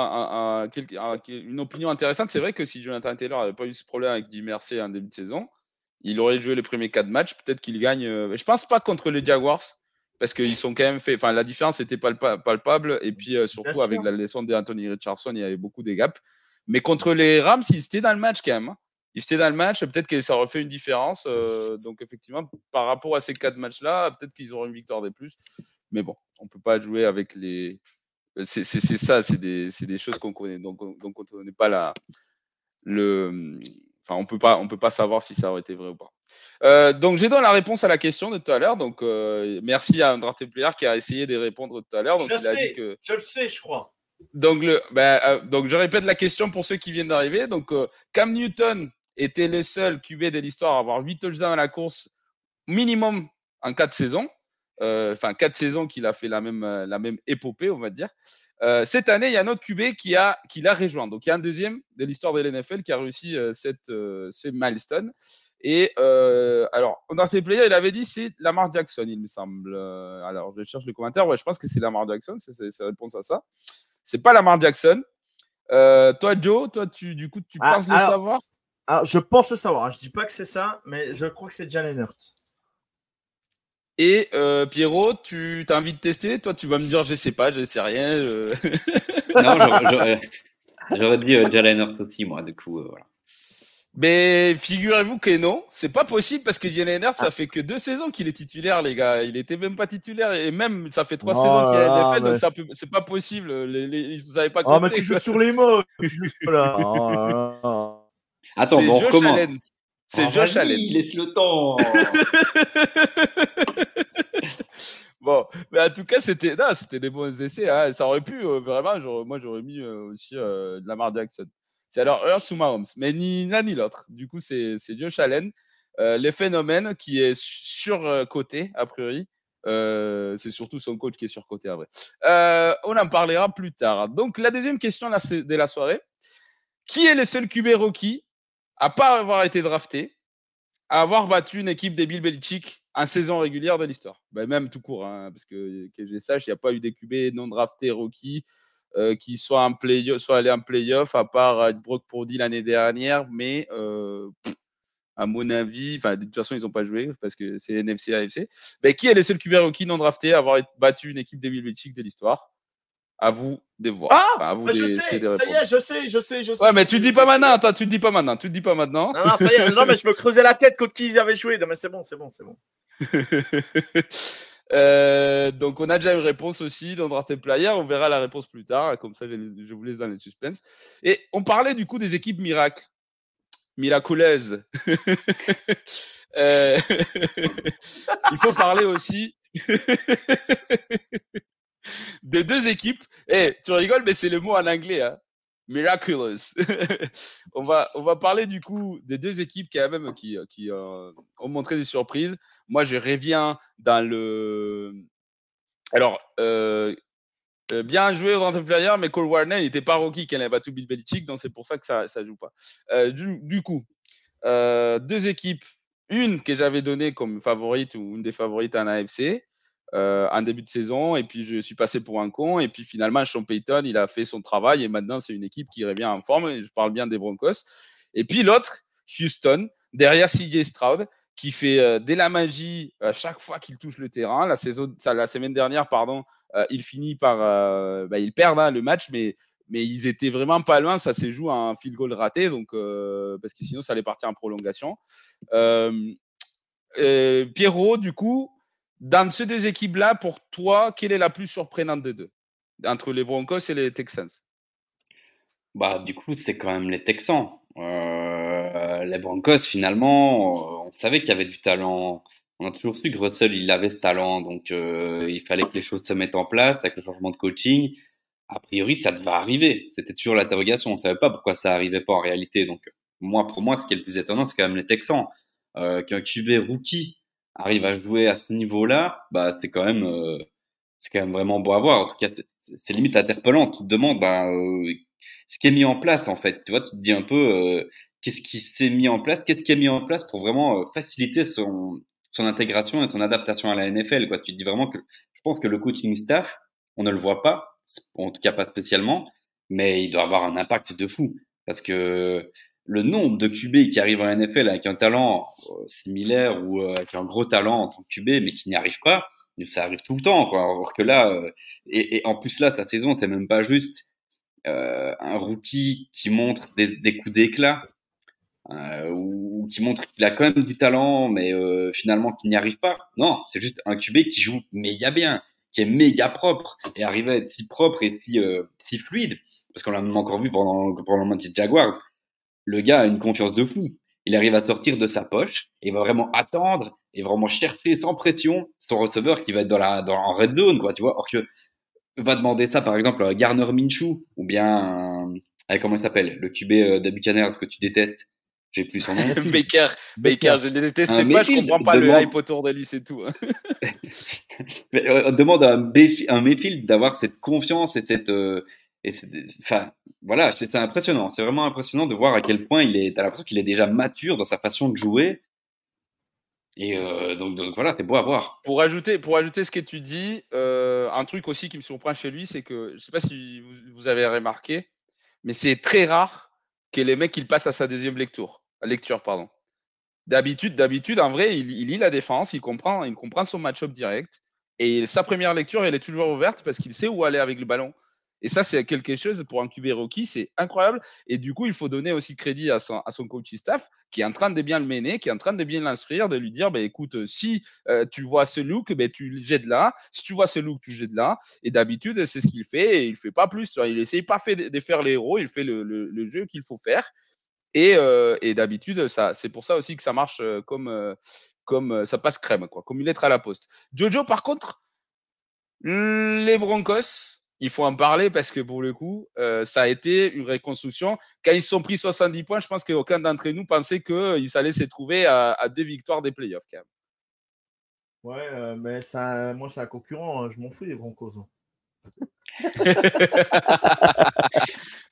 une opinion intéressante. C'est vrai que si Jonathan Taylor n'avait pas eu ce problème avec Mercer en début de saison, il aurait joué les premiers quatre matchs. Peut-être qu'il gagne. Euh, je pense pas contre les Jaguars parce qu'ils sont quand même fait. Enfin, la différence était palpable. Et puis, euh, surtout, avec la leçon d'Anthony Richardson, il y avait beaucoup de gaps. Mais contre les Rams, ils étaient dans le match quand même. Ils étaient dans le match. Peut-être que ça aurait fait une différence. Euh, donc, effectivement, par rapport à ces quatre matchs-là, peut-être qu'ils auraient une victoire de plus. Mais bon, on ne peut pas jouer avec les. C'est ça, c'est des, des, choses qu'on connaît. Donc, donc on ne connaît pas la, le, enfin, on peut pas, on peut pas savoir si ça aurait été vrai ou pas. Euh, donc, j'ai donné la réponse à la question de tout à l'heure. Donc, euh, merci à Andrate Player qui a essayé de répondre tout à l'heure. Donc, je, il a sais, dit que. je le sais, je crois. Donc, le, ben, euh, donc, je répète la question pour ceux qui viennent d'arriver. Donc, Cam Newton était le seul QB de l'histoire à avoir 8 touchdowns à la course minimum en 4 saisons. Euh, Enfin, 4 saisons qu'il a fait la même, euh, la même épopée, on va dire. Euh, cette année, il y a un autre QB qui a qui l'a rejoint. Donc, il y a un deuxième de l'histoire de l'NFL qui a réussi euh, cette, euh, ce milestone. Et euh, alors, on a player, il avait dit c'est Lamar Jackson, il me semble. Euh, alors, je cherche le commentaire. Ouais, je pense que c'est Lamar Jackson. C'est la réponse à ça. C'est pas Lamar Jackson. Euh, toi, Joe, toi, tu du coup, tu Ah, penses le savoir? Alors, je pense le savoir. Je dis pas que c'est ça, mais je crois que c'est Jalen Hurts. Et euh, Pierrot, tu as envie de tester? Toi, tu vas me dire, je sais pas, je sais rien. je- Non, j'aurais- dit euh, Jalen Hurts aussi, moi, du coup, euh, voilà. Mais figurez-vous que non, c'est pas possible parce que Jalen Hurts, ça fait que deux saisons qu'il est titulaire, les gars. Il était même pas titulaire et même ça fait trois Oh saisons qu'il est à NFL, mais- donc c'est pas possible. Les, les- vous avez pas Oh, mais compté. tu joues sur les mots. Tu joues sur la- Oh là là. Attends, C'est bon, on Josh recommence. Allen. C'est Ah, Josh Allen. laisse le temps. Bon, mais en tout cas, c'était non, c'était des bons essais. hein. Ça aurait pu euh, vraiment. j'aurais- moi, j'aurais mis euh, aussi euh, de Lamar Jackson. C'est alors Hurts ou Mahomes, mais ni l'un ni l'autre. Du coup, c'est c'est Josh Allen. Euh, les phénomènes qui est surcoté a priori. Euh, c'est surtout son coach qui est surcoté à vrai. Euh, on en parlera plus tard. Donc la deuxième question là, c'est- de la soirée. Qui est le seul QB rookie à pas avoir été drafté, à avoir battu une équipe des Bill Belichick en saison régulière de l'histoire ben, Même tout court, hein, parce que, que je sache, il n'y a pas eu des QB non draftés rookies euh, qui soient, soient allés en playoff, à part euh, Brock Purdy l'année dernière, mais euh, à mon avis, de toute façon, ils n'ont pas joué parce que c'est NFC AFC. Ben, qui est le seul QB rookie non drafté à avoir battu une équipe des Bill Belichick de l'histoire? À vous de voir. Ah Enfin, à vous Mais je sais, ça y est, je sais, je sais, je sais. Ouais, mais tu dis pas maintenant, attends, tu dis pas maintenant, tu dis pas maintenant. Non, non, ça y est, non, mais je me creusais la tête contre qui ils avaient joué. Non, mais c'est bon, c'est bon, c'est bon. Euh, donc on a déjà une réponse aussi dans Drafted Player, on verra la réponse plus tard, comme ça je, vous laisse dans le suspense. Et on parlait du coup des équipes miracles, miraculeuses. Euh, il faut parler aussi de deux équipes. Eh, tu rigoles, mais c'est le mot en anglais, hein. Miraculous. on, va, on va parler du coup des deux équipes quand même qui, qui euh, ont montré des surprises. Moi, je reviens dans le. Alors, euh, euh, bien joué au Player, mais Cole Warner, n'était pas rookie quand il a battu Bill Belichick, donc c'est pour ça que ça ne joue pas. Euh, du, du coup, euh, deux équipes. Une que j'avais donnée comme favorite ou une des favorites en AFC euh, en début de saison, et puis je suis passé pour un con, et puis finalement, Sean Payton, il a fait son travail, et maintenant, c'est une équipe qui revient en forme, et je parle bien des Broncos. Et puis l'autre, Houston, derrière CJ Stroud, qui fait euh, dès la magie à chaque fois qu'il touche le terrain. La, saison, la semaine dernière, pardon, euh, il finit par. Euh, bah, ils perdent hein, le match, mais, mais ils étaient vraiment pas loin. Ça s'est joué à un field goal raté, donc, parce que sinon, ça allait partir en prolongation. Euh, Pierrot, du coup, dans ces deux équipes-là, pour toi, quelle est la plus surprenante des deux? Entre les Broncos et les Texans Bah, du coup, c'est quand même les Texans. Euh, les Broncos, finalement, on savait qu'il y avait du talent. On a toujours su que Russell, il avait ce talent. Donc, euh, il fallait que les choses se mettent en place avec le changement de coaching. A priori, ça devait arriver. C'était toujours l'interrogation. On savait pas pourquoi ça arrivait pas en réalité. Donc, moi, pour moi, ce qui est le plus étonnant, c'est quand même les Texans. Euh, Qu'un QB rookie arrive à jouer à ce niveau-là, bah, c'est quand même, euh, c'est quand même vraiment beau à voir. En tout cas, c'est limite interpellant. Tu te demandes, bah, euh, ce qui est mis en place en fait. Tu vois, tu te dis un peu euh, qu'est-ce qui s'est mis en place, qu'est-ce qui est mis en place pour vraiment faciliter son son intégration et son adaptation à la NFL. Quoi, tu te dis vraiment que je pense que le coaching staff, on ne le voit pas, en tout cas pas spécialement, mais il doit avoir un impact de fou parce que le nombre de QB qui arrivent en NFL avec un talent euh, similaire ou euh, avec un gros talent en tant que QB mais qui n'y arrive pas, ça arrive tout le temps. Quoi. Alors que là, euh, et, et en plus là, sa saison, c'est même pas juste euh, un rookie qui montre des, des coups d'éclat euh, ou qui montre qu'il a quand même du talent, mais euh, finalement qui n'y arrive pas. Non, c'est juste un QB qui joue méga bien, qui est méga propre et arrive à être si propre et si, si fluide. Parce qu'on l'a même encore vu pendant, pendant le match des Jaguars. Le gars a une confiance de fou. Il arrive à sortir de sa poche et va vraiment attendre et vraiment chercher sans pression son receveur qui va être dans la, dans, en red zone, quoi, tu vois. Or que, va demander ça, par exemple, à Garner Minshew ou bien, euh, comment il s'appelle, le QB euh, des Buccaneers que tu détestes. J'ai plus son nom. Baker, Baker, je ne déteste pas, je comprends pas le hype autour de lui, c'est tout. Hein. Mais, euh, on demande à un, un Mayfield d'avoir cette confiance et cette, et enfin, voilà, c'est impressionnant. C'est vraiment impressionnant de voir à quel point il est. T'as l'impression qu'il est déjà mature dans sa façon de jouer. Et euh, donc, donc, voilà, c'est beau à voir. Pour ajouter, pour ajouter ce que tu dis, euh, un truc aussi qui me surprend chez lui, c'est que je sais pas si vous, avez remarqué, mais c'est très rare que les mecs ils passent à sa deuxième lecture lecture, pardon. D'habitude, d'habitude, en vrai, il, lit la défense, il comprend, il comprend son match-up direct. Et sa première lecture, elle est toujours ouverte parce qu'il sait où aller avec le ballon. Et ça, c'est quelque chose pour un QB rookie, c'est incroyable. Et du coup, il faut donner aussi crédit à son, à son coach staff qui est en train de bien le mener, qui est en train de bien l'instruire, de lui dire bah, écoute, si euh, tu vois ce look, bah, tu le jettes là. Si tu vois ce look, tu le jettes là. Et d'habitude, c'est ce qu'il fait et il fait pas plus. Il essaye pas de faire les héros, il fait le, le jeu qu'il faut faire. Euh, et, d'habitude, c'est pour ça aussi que ça marche euh, comme, comme ça passe crème, quoi, comme une lettre à la poste. Jojo, par contre, les Broncos, il faut en parler parce que pour le coup, ça a été une reconstruction. Quand ils sont pris 70 points, je pense qu'aucun d'entre nous pensait qu'ils allaient se trouver à, deux victoires des playoffs. Quand même. Ouais, mais ça, moi, c'est un concurrent. Hein, je m'en fous des Broncos. Hein.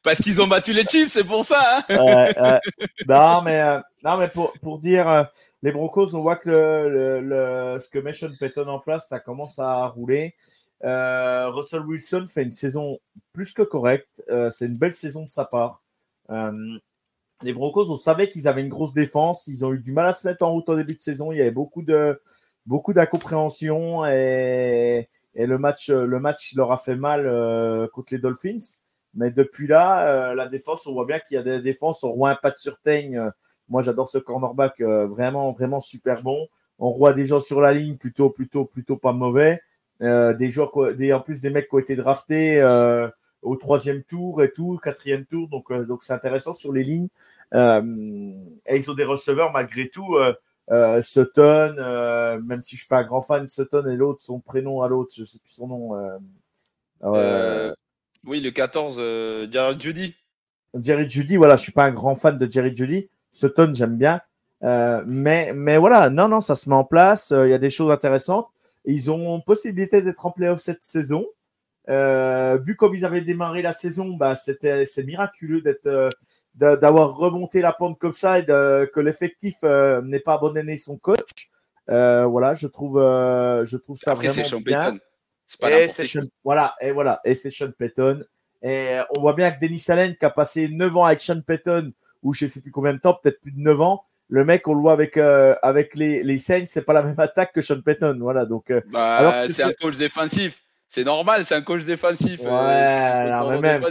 Parce qu'ils ont battu les Chiefs, c'est pour ça. Hein. non, mais, euh, non, mais pour, pour dire, euh, les Broncos, on voit que le, le, ce que met Sean Payton en place, ça commence à rouler. Euh, Russell Wilson fait une saison plus que correcte. c'est une belle saison de sa part. les Broncos, on savait qu'ils avaient une grosse défense. Ils ont eu du mal à se mettre en route au début de saison. Il y avait beaucoup de beaucoup d'incompréhension et le match, euh, le match leur a fait mal euh, contre les Dolphins. Mais depuis là, euh, la défense, on voit bien qu'il y a des défenses. On voit un pas de surteigne. Moi, j'adore ce cornerback, vraiment, vraiment super bon. On voit des gens sur la ligne, plutôt, plutôt, plutôt pas mauvais. Des joueurs, des, en plus des mecs qui ont été draftés au troisième tour et tout, quatrième tour. Donc, donc c'est intéressant sur les lignes. et ils ont des receveurs malgré tout. Euh, Sutton, euh, même si je suis pas un grand fan Sutton et l'autre, son prénom à l'autre, je sais plus son nom. Euh, oui, le 14, Jared Judy. Jerry Judy, voilà, je suis pas un grand fan de Jerry Judy. Sutton, j'aime bien. mais, mais voilà, non, non, ça se met en place. Il y a des choses intéressantes. Ils ont possibilité d'être en playoff cette saison. vu comme ils avaient démarré la saison, bah, c'était c'est miraculeux d'être d'avoir remonté la pente comme ça et que l'effectif euh, n'ait pas abandonné son coach. Euh, voilà, je trouve, euh, je trouve ça vraiment bien. et Sean, voilà, et voilà, et c'est Sean Payton. Et on voit bien que Denis Allen, qui a passé 9 ans avec Sean Payton, ou je ne sais plus combien de temps, peut-être plus de 9 ans, le mec, on le voit avec, avec les, les Saints, c'est pas la même attaque que Sean Payton. Voilà, donc. Bah, c'est un coach défensif. C'est normal, c'est un coach défensif. Ouais, même,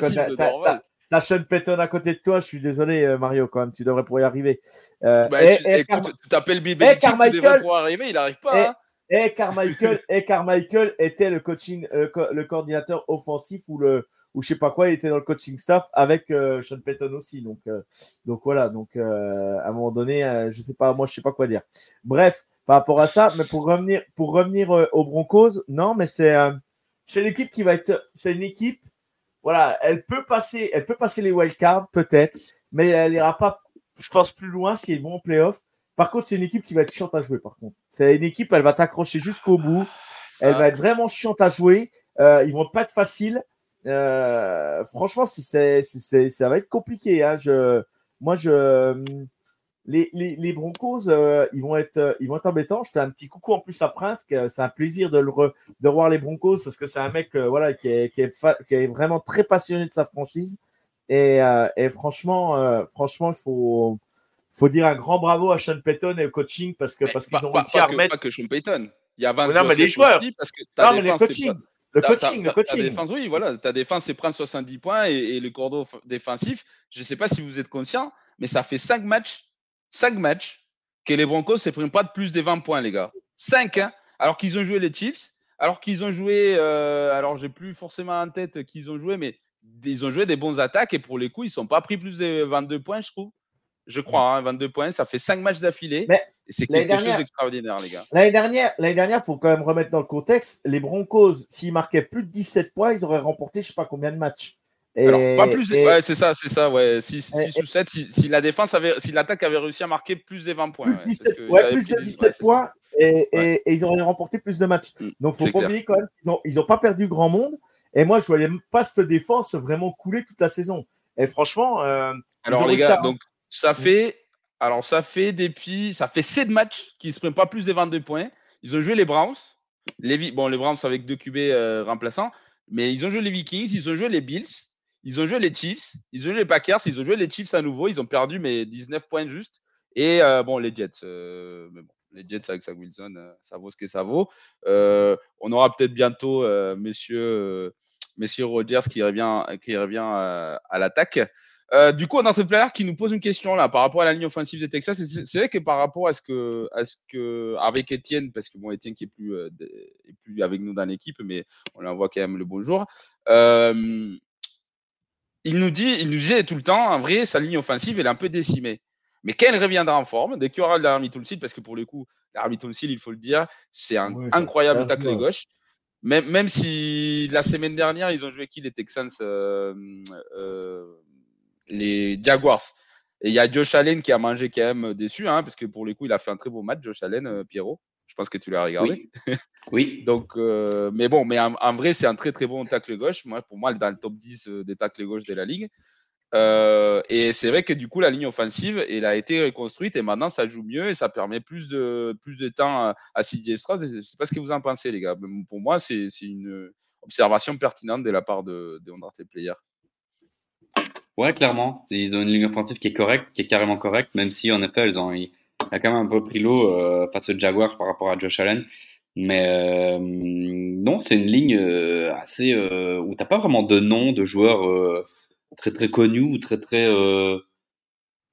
T'as Sean Payton à côté de toi, je suis désolé, euh, Mario, quand même, tu devrais pouvoir y arriver. Euh, bah, et, tu, écoute, tu t'appelles Bibi, tu devrais pouvoir arriver, il n'arrive pas. Et, hein. et, Carmichael, et Carmichael était le coaching, euh, le coordinateur offensif ou le ou je sais pas quoi, il était dans le coaching staff avec euh, Sean Payton aussi. Donc, donc voilà, donc à un moment donné, je sais pas, moi je sais pas quoi dire. Bref, par rapport à ça, mais pour revenir, pour revenir aux Broncos, non, mais c'est c'est l'équipe qui va être, c'est une équipe voilà, elle peut passer, elle peut passer les wildcards, peut-être, mais elle n'ira pas, je pense, plus loin si ils vont en playoff. Par contre, c'est une équipe qui va être chiante à jouer, par contre. C'est une équipe, elle va t'accrocher jusqu'au bout. Elle va être vraiment chiante à jouer. Euh, ils vont pas être faciles. Euh, franchement, c'est, ça va être compliqué. Hein. Je, moi, je, les, les, les Broncos, euh, ils, vont être, euh, ils vont être embêtants. Je fais un petit coucou en plus à Prince. C'est un plaisir de, le de voir les Broncos parce que c'est un mec euh, voilà, qui, est, qui, est qui est vraiment très passionné de sa franchise. Et, et franchement, franchement, il faut, faut dire un grand bravo à Sean Payton et au coaching parce que parce qu'ils ont réussi à remettre. Pas que Sean Payton. Il y a 20 non, mais les joueurs. Parce que non, mais les coaching. Le coaching, le coaching. défense, oui, voilà. Ta défense, c'est prendre 70 points et, et le cordeau défensif. Je ne sais pas si vous êtes conscient, mais ça fait 5 matchs 5 matchs que les Broncos ne s'expriment pas de plus de 20 points, les gars. 5, hein, alors qu'ils ont joué les Chiefs, alors qu'ils ont joué, euh, alors j'ai plus forcément en tête qu'ils ont joué, mais ils ont joué des bons attaques et pour les coups, ils ne sont pas pris plus de 22 points, je trouve. Je crois, 22 hein, points. Ça fait 5 matchs d'affilée. C'est quelque chose d'extraordinaire, les gars. L'année dernière, l'année dernière, il faut quand même remettre dans le contexte. Les Broncos, s'ils marquaient plus de 17 points, ils auraient remporté je ne sais pas combien de matchs. Alors, pas plus. Ouais, c'est ça, c'est ça. Ouais. 6, ou 7. Si, la défense avait, si l'attaque avait réussi à marquer plus de 20 points. Plus, 17, ouais, plus de 17 points et, et, ils auraient remporté plus de matchs. Mm, Donc, il faut pas oublier quand même qu'ils n'ont ils ont pas perdu grand monde. Et moi, je voyais pas cette défense vraiment couler toute la saison. Et franchement, euh, alors les gars, donc ça fait, alors ça fait depuis, ça fait 7 matchs qu'ils ne se prennent pas plus de 22 points. Ils ont joué les Browns, les, bon les Browns avec deux QB euh, remplaçants, mais ils ont joué les Vikings, ils ont joué les Bills, ils ont joué les Chiefs, ils ont joué les Packers, ils ont joué les Chiefs à nouveau, ils ont perdu mais 19 points juste. Et euh, bon les Jets, mais bon les Jets avec sa Wilson, ça vaut ce que ça vaut. on aura peut-être bientôt Monsieur Monsieur Rogers qui revient, qui revient à, l'attaque. Euh, du coup, on a un player qui nous pose une question là par rapport à la ligne offensive des Texas. C'est vrai que par rapport à ce que, à ce que avec Étienne, parce que bon, Étienne qui est plus, euh, est plus avec nous dans l'équipe, mais on lui envoie quand même le bonjour. Euh, il nous dit, il nous disait tout le temps, en vrai, sa ligne offensive, elle est un peu décimée. Mais quand elle reviendra en forme, dès qu'il y aura l'Army Tulsil, parce que pour le coup, l'Army Tulsil, il faut le dire, c'est un incroyable tackle gauche. Même, même si la semaine dernière, ils ont joué qui les Texans Les Jaguars. Et il y a Josh Allen qui a mangé quand même déçu, hein, parce que pour le coup, il a fait un très beau match, Josh Allen, euh, Pierrot. Je pense que tu l'as regardé. Oui. oui. Donc, mais bon, mais en, en vrai, c'est un très très bon tacle gauche. Moi, pour moi, il est dans le top 10 des tacles gauche de la ligue. Euh, et c'est vrai que du coup, la ligne offensive, elle a été reconstruite et maintenant ça joue mieux et ça permet plus de, plus de temps à, à CJ Stroud. Je sais pas ce que vous en pensez, les gars. Pour moi, c'est une observation pertinente de la part de, de Player. Ouais, clairement. Ils ont une ligne offensive qui est correcte, qui est carrément correcte, même si en effet, ils ont il a quand même un peu pris l'eau euh, face au Jaguar par rapport à Josh Allen. Mais euh, non, c'est une ligne euh, assez euh, où t'as pas vraiment de nom de joueurs euh, très très connu ou très très euh,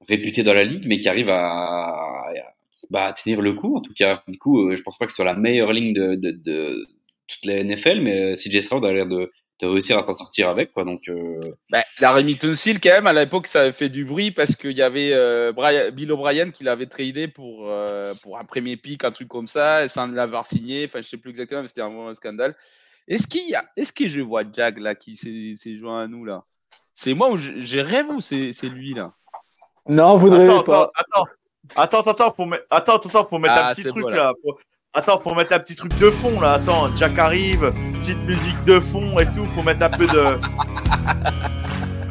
réputé dans la ligue, mais qui arrive à, bah, à, tenir le coup en tout cas. Du coup, je pense pas que ce soit la meilleure ligne de, de, de toute la NFL, mais CJ Stroud a l'air de, de réussir à s'en sortir avec quoi. Donc, euh... bah, la Remington Seal quand même à l'époque ça avait fait du bruit parce qu'il y avait euh, Brian, Bill O'Brien qui l'avait tradé pour euh, pour un premier pick, un truc comme ça, sans l'avoir signé. Enfin, je sais plus exactement, mais c'était un, un scandale. Est-ce qu'il y a, est-ce que je vois Jag là qui s'est joint à nous là? C'est moi où j'ai rêve ou c'est lui là? Non, vous ne rêvez pas. Attends, attends, attends, attends, faut mettre, attends, attends, faut mettre un ah, petit truc là. Attends, faut mettre un petit truc de fond là. Attends, Jack arrive, petite musique de fond et tout. Faut mettre un peu de.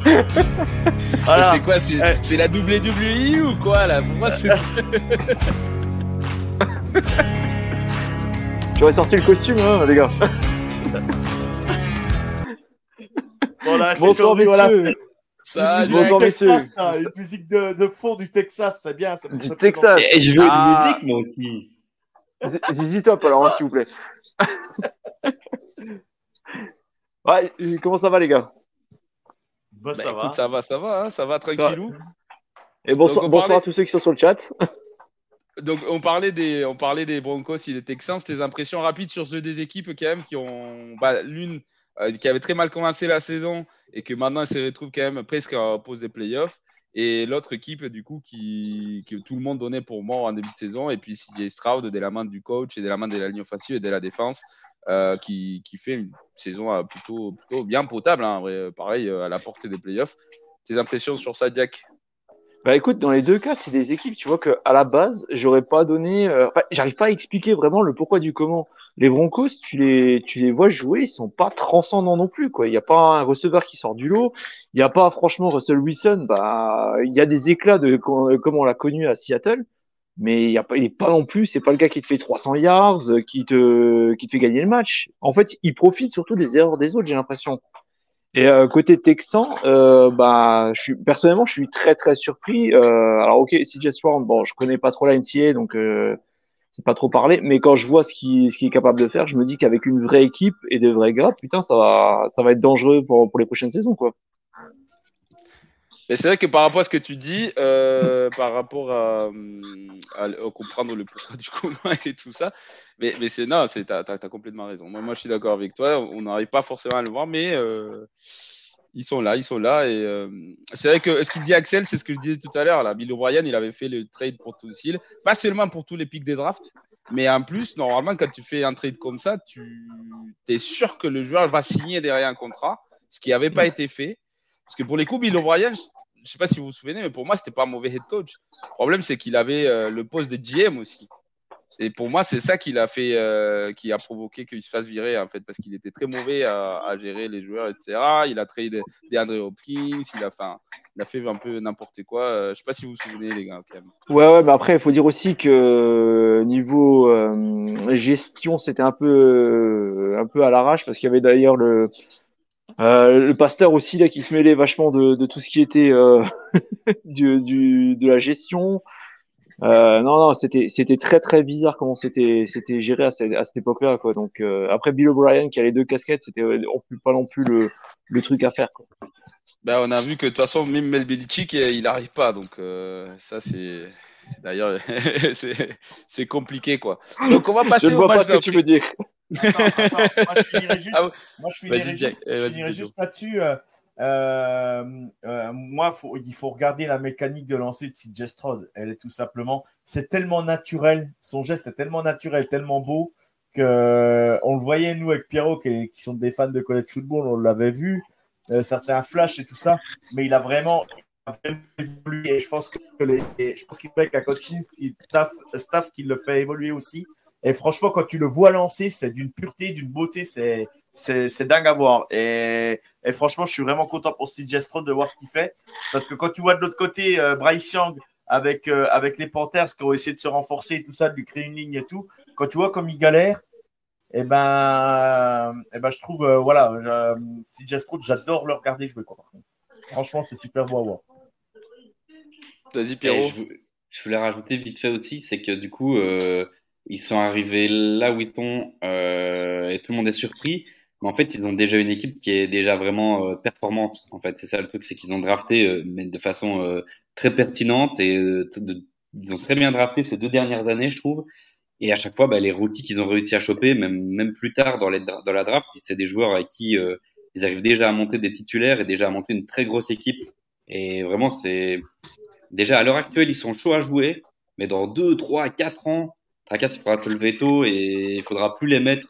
C'est quoi eh. C'est la WWE ou quoi là? Pour moi, c'est. Tu aurais sorti le costume, hein, les gars. Voilà, bonsoir, voilà. Ça, une musique, Texas, là, une musique de, de, fond du Texas, c'est bien. Ça du Texas. Et je veux ah. de musique, moi aussi. Zizi Top, alors, hein, s'il vous plaît. ouais, comment ça va, les gars? Bah, ça, bah, va. Écoute, ça va. Ça va, hein, ça va, tranquilou. Et bonsoir, Donc, bonsoir parlait... à tous ceux qui sont sur le chat. Donc, on parlait des, on parlait des Broncos et des Texans. Tes impressions rapides sur ceux des équipes, quand même, qui ont. Bah, L'une euh, qui avait très mal commencé la saison et que maintenant se retrouve quand même presque en pause des playoffs. Et l'autre équipe, du coup, qui, que tout le monde donnait pour mort en début de saison. Et puis CJ Stroud, de la main du coach et de la main de la ligne offensive et de la défense, euh, qui, qui, fait une saison euh, plutôt, plutôt bien potable. Hein, pareil, à la portée des playoffs. Tes impressions sur ça, Jack? Bah écoute, dans les deux cas, c'est des équipes, tu vois, que à la base, j'aurais pas donné. Euh... Enfin, j'arrive pas à expliquer vraiment le pourquoi du comment. Les Broncos, tu les, tu les vois jouer, ils sont pas transcendants non plus, quoi. Il y a pas un receveur qui sort du lot. Il y a pas, franchement, Russell Wilson. Bah, il y a des éclats de comme on l'a connu à Seattle, mais il y a pas, il pas non plus. C'est pas le gars qui te fait 300 yards, qui te, qui te fait gagner le match. En fait, il profite surtout des erreurs des autres, j'ai l'impression. Et euh, côté Texan, euh, bah, je suis, personnellement, je suis très très surpris. Euh, alors ok, CJ Swarm, bon, je connais pas trop la NCA, donc euh, c'est pas trop parler. Mais quand je vois ce qu'il ce qui est capable de faire, je me dis qu'avec une vraie équipe et des vrais gars, putain, ça va ça va être dangereux pour pour les prochaines saisons, quoi. Mais c'est vrai que par rapport à ce que tu dis, euh, par rapport à, à, à, comprendre le pourquoi du comment et tout ça, mais, mais c'est non, tu as, as, complètement raison. Moi, moi je suis d'accord avec toi. On n'arrive pas forcément à le voir, mais euh, ils sont là, ils sont là. Et euh, c'est vrai que ce qu'il dit Axel, c'est ce que je disais tout à l'heure. Là, Bill O'Brien, il avait fait le trade pour tout Hill, pas seulement pour tous les pics des drafts, mais en plus, normalement, quand tu fais un trade comme ça, tu es sûr que le joueur va signer derrière un contrat, ce qui n'avait pas été fait. Parce que pour les coups, Bill O'Brien, je sais pas si vous vous souvenez, mais pour moi, c'était pas un mauvais head coach. Le problème, c'est qu'il avait euh, le poste de GM aussi. Et pour moi, c'est ça fait, euh, qui a provoqué qu'il se fasse virer, en fait, parce qu'il était très mauvais à, gérer les joueurs, etc. Il a traité des, André Hopkins, il a, fait, un peu n'importe quoi. Euh, je sais pas si vous vous souvenez, les gars. Ouais, ouais, mais après, il faut dire aussi que niveau euh, gestion, c'était un peu, un peu à l'arrache, parce qu'il y avait d'ailleurs le, le pasteur aussi là qui se mêlait vachement de, de tout ce qui était du, du, de la gestion. Euh, non, non, c'était c'était très très bizarre comment c'était c'était géré à cette, à cette époque-là, quoi. Donc euh, après Bill O'Brien qui a les deux casquettes, c'était euh, pas non plus le, le truc à faire, quoi. Ben, on a vu que de toute façon même Mel Belichick il n'arrive pas, donc euh, ça c'est d'ailleurs c'est compliqué quoi. Donc on va passer je au match. Pas ce que tu veux dire. Attends, moi je finirai juste, ah, moi, je finirai juste, je finirai juste là-dessus. Euh, euh, moi, faut, il faut regarder la mécanique de lancer de CJ Stroud. Elle est tout simplement, c'est tellement naturel, son geste est tellement naturel, tellement beau que on le voyait nous avec Pierrot qui, qui sont des fans de college football, on l'avait vu, euh, certains flash et tout ça, mais il a vraiment, évolué. Et je pense que les, je pense qu'il fait qu'un coaching staff, staff qui le fait évoluer aussi. Et franchement, quand tu le vois lancer, c'est d'une pureté, d'une beauté, c'est c'est dingue à voir. Et, et, franchement, je suis vraiment content pour CJ Stroud de voir ce qu'il fait. Parce que quand tu vois de l'autre côté euh, Bryce Young avec, euh, avec les Panthers qui ont essayé de se renforcer et tout ça, de lui créer une ligne et tout, quand tu vois comme il galère, et eh ben, et eh ben, je trouve, euh, voilà, CJ Stroud, j'adore le regarder jouer. Quoi, Franchement, c'est super beau à voir. Vas-y, Pierrot. Je, voulais rajouter vite fait aussi, c'est que du coup, ils sont arrivés là où ils sont et tout le monde est surpris mais en fait, ils ont déjà une équipe qui est déjà vraiment euh, performante. En fait, c'est ça le truc, c'est qu'ils ont drafté, euh, mais de façon euh, très pertinente et ils ont très bien drafté ces deux dernières années, je trouve. Et à chaque fois, bah, les rookies qu'ils ont réussi à choper, même même plus tard dans, dans la draft, c'est des joueurs avec qui ils arrivent déjà à monter des titulaires et déjà à monter une très grosse équipe. Et vraiment, c'est déjà à l'heure actuelle, ils sont chauds à jouer, mais dans deux, trois, quatre ans, Tracas il faudra se lever tôt et il faudra plus les mettre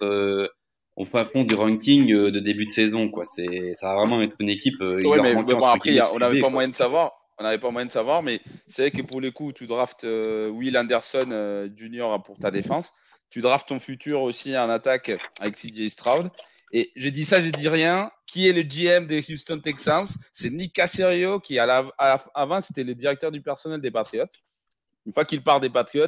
au fin fond du ranking euh, de début de saison. Quoi. C'est, ça va vraiment être une équipe. Euh, ouais, mais, bon, après, on n'avait pas moyen de savoir. On n'avait pas moyen de savoir, mais c'est vrai que pour le coup, tu draftes euh, Will Anderson Junior pour ta défense. Tu draftes ton futur aussi en attaque avec CJ Stroud. Et j'ai dit ça, j'ai dit rien. Qui est le GM des Houston Texans? C'est Nick Caserio, qui à la, avant c'était le directeur du personnel des Patriots. Une fois qu'il part des Patriots,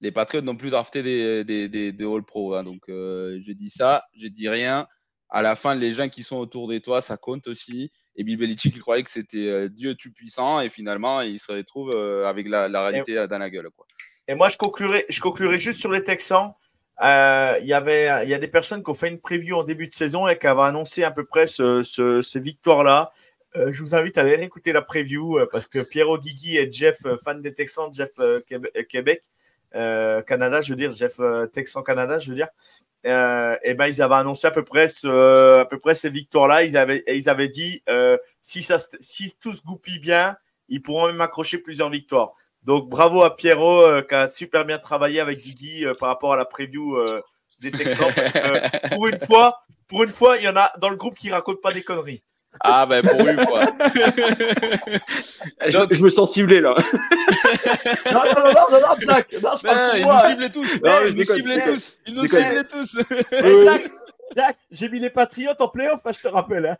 les Patriots n'ont plus drafté des, des, des, All-Pro. Hein. donc, euh, j'ai dit ça, j'ai dit rien. À la fin, les gens qui sont autour de toi, ça compte aussi. Et Bill Belichick, il croyait que c'était euh, Dieu tout puissant. Et finalement, il se retrouve euh, avec la, la réalité dans la gueule. Quoi. Et moi, je conclurai, je conclurai juste sur les Texans. Il y avait, il y a des personnes qui ont fait une preview en début de saison et qui avaient annoncé à peu près ce, ce, ces victoires-là. je vous invite à aller écouter la preview parce que Pierrot Guigui et Jeff, fan des Texans, Jeff Québec, Canada, je veux dire, Jeff euh, Texan Canada, je veux dire, euh, et ben ils avaient annoncé à peu près ces victoires-là. Ils avaient, ils avaient dit si ça, si tout se goupille bien, ils pourront même accrocher plusieurs victoires. Donc bravo à Pierrot qui a super bien travaillé avec Guigui par rapport à la preview des Texans. pour une fois, pour une fois, il y en a dans le groupe qui raconte pas des conneries. Ah ben pour une fois. Donc... je, me sens ciblé là. non, non, non, non, non, Jack. Non, je ben, il nous ciblait tous. Non, il nous ciblait tous. Il nous ciblait tous. Jack, Jack j'ai mis les Patriotes en playoff, hein, je te rappelle. Hein.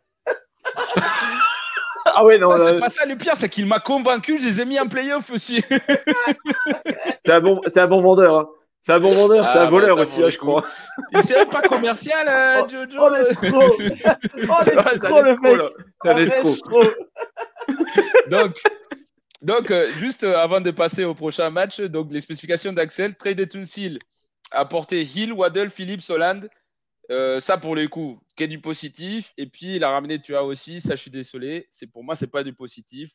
Ah ouais, non. c'est pas ça le pire, c'est qu'il m'a convaincu, je les ai mis en playoff aussi. c'est un, bon, un bon vendeur. Hein. C'est un bon vendeur, c'est un ah, voleur aussi, je crois. Il c'est pas commercial, euh, oh, Jojo. Oh, l'escroc Oh, l'escroc, le mec C'est un escroc. donc, donc euh, juste euh, avant de passer au prochain match, donc les spécifications d'Axel, trade Tunsil, apporter Hill, Waddle, Philippe, Soland. ça pour le du positif. Et puis il a ramené tu as aussi, ça je suis désolé, c'est pour moi c'est pas du positif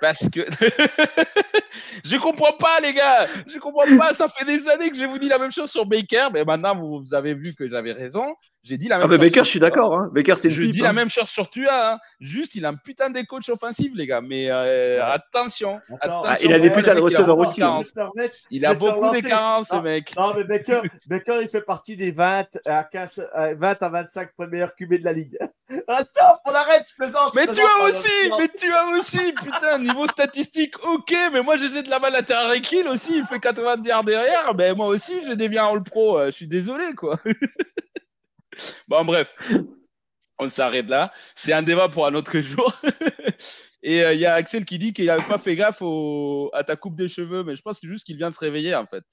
parce que je comprends pas, les gars. Je comprends pas. Ça fait des années que je vous dis la même chose sur Baker. Mais maintenant, vous, avez vu que j'avais raison. J'ai dit la Ah, même mais chose. Baker, sur je suis Tua. d'accord. Hein. Baker, c'est Je type, dis hein. la même chose sur Tua. hein. Juste, il a un putain de coach offensif, les gars. Mais euh, Ouais. attention. Attends, Ah, attention. il a des putains de receveurs aussi, hein. Je. Il Je a le beaucoup relancer. de carences, ce Ah, mec. Non, mais Baker, Baker, il fait partie des 20 à, 15, à 20 à 25 meilleurs QB de la ligue. Ah, stop, on arrête, je plaisante. je Mais tu as aussi, je mais tu as aussi, putain, niveau statistique, ok, mais moi j'ai de la balle à Tyreek Hill aussi, il fait 80 yards derrière, ben moi aussi j'ai des biens All Pro, euh, je suis désolé quoi. bon bref, on s'arrête là, c'est un débat pour un autre jour. Et euh, il y a Axel qui dit qu'il n'avait pas fait gaffe au... à ta coupe des cheveux, mais je pense juste qu'il vient de se réveiller en fait.